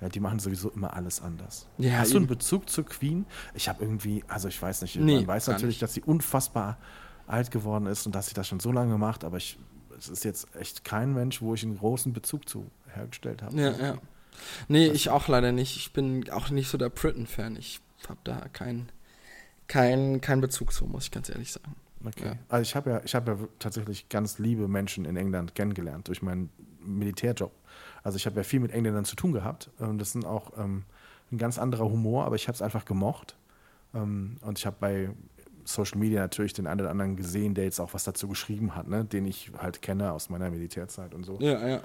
A: Ja, die machen sowieso immer alles anders.
B: Ja,
A: Hast du einen
B: eben.
A: Bezug zur Queen? Ich habe irgendwie, also ich weiß nicht,
B: Nee,
A: man weiß natürlich,
B: nicht.
A: dass sie unfassbar alt geworden ist und dass sie das schon so lange macht, aber ich, es ist jetzt echt kein Mensch, wo ich einen großen Bezug zu hergestellt habe.
B: Ja, ja. Nee, ich auch leider nicht. Ich bin auch nicht so der Britain-Fan. Ich habe da keinen kein, kein Bezug zu, muss ich ganz ehrlich sagen.
A: Okay.
B: Ja.
A: Also ich habe ja, ich habe ja tatsächlich ganz liebe Menschen in England kennengelernt durch meinen Militärjob. Also ich habe ja viel mit Engländern zu tun gehabt. Und das sind auch ähm, ein ganz anderer Humor, aber ich habe es einfach gemocht. Ähm, und ich habe bei Social Media natürlich den einen oder anderen gesehen, der jetzt auch was dazu geschrieben hat, ne? den ich halt kenne aus meiner Militärzeit und so.
B: Ja, ja.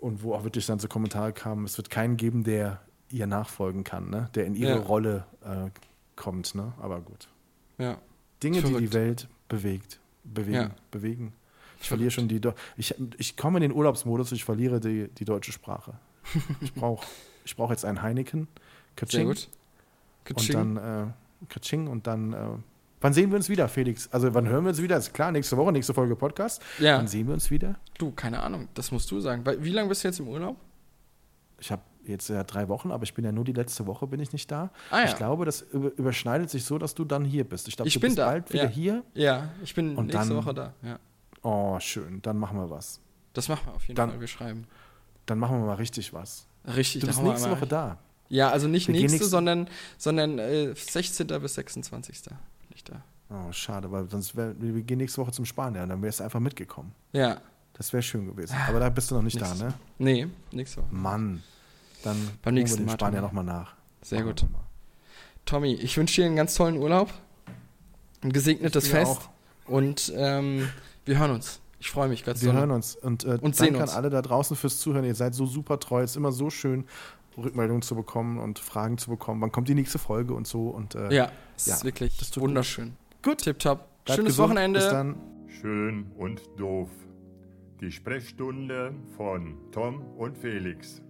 A: Und wo auch wirklich dann so Kommentare kamen, es wird keinen geben, der ihr nachfolgen kann, ne? der in ihre
B: Ja.
A: Rolle äh, kommt. Ne? Aber gut.
B: Ja.
A: Dinge, die die
B: Verrückt.
A: Welt bewegt. Bewegen.
B: Ja.
A: Bewegen. Ich verliere schon die. Do ich, ich komme in den Urlaubsmodus, ich verliere die, die deutsche Sprache. Ich brauche ich brauch jetzt einen Heineken.
B: Sehr
A: Kaching,
B: gut.
A: Und
B: Kaching.
A: dann äh, Kaching und dann. Äh, wann sehen wir uns wieder, Felix? Also, wann hören wir uns wieder? Ist klar, nächste Woche, nächste Folge Podcast.
B: Ja,
A: Wann sehen wir uns wieder?
B: du, keine Ahnung. Das musst du sagen. Wie lange bist du jetzt im Urlaub?
A: Ich habe jetzt ja drei Wochen, aber ich bin ja nur die letzte Woche bin ich nicht da.
B: Ah, ja.
A: Ich glaube, das über, überschneidet sich so, dass du dann hier bist. Ich glaube,
B: Ich
A: du
B: bin
A: bist
B: da,
A: bald wieder
B: ja.
A: hier.
B: Ja, ich bin
A: Und
B: nächste
A: dann-
B: Woche da. Ja.
A: Oh, schön. Dann machen wir was.
B: Das machen wir auf jeden
A: Dann-
B: Fall. Wir schreiben.
A: Dann machen wir mal richtig was.
B: Richtig,
A: Du bist nächste Woche da.
B: Ja, also nicht
A: Wir
B: nächste,
A: nächste-
B: sondern, sondern äh, 16. bis 26. bin ich da.
A: Oh, schade, weil sonst wär, wir gehen nächste Woche zum Spanier, dann wärst du einfach mitgekommen.
B: Ja,
A: Das wäre schön gewesen. Aber da bist du noch nicht da,
B: Nächstes
A: ne?
B: nee, nächste Woche.
A: Mann. Dann
B: Beim nächsten
A: wir
B: Mal,
A: den Spanier
B: Tommy.
A: nochmal nach.
B: Sehr
A: Machen
B: gut.
A: mal.
B: Tommy, ich wünsche dir einen ganz tollen Urlaub, ein gesegnetes Fest
A: auch.
B: und ähm, wir hören uns. Ich freue mich ganz
A: Wir hören uns und, äh,
B: Und sehen
A: danke
B: uns.
A: an alle da draußen fürs Zuhören. Ihr seid so super treu. Es ist immer so schön, Rückmeldungen zu bekommen und Fragen zu bekommen. Wann kommt die nächste Folge und so. Und, äh,
B: Ja, es
A: Ja,
B: ist wirklich
A: das tut
B: wunderschön.
A: Gut.
B: Tipptopp. Schönes
A: gesund.
B: Wochenende.
A: Bis dann.
C: Schön und doof. Die Sprechstunde von Tom und Felix.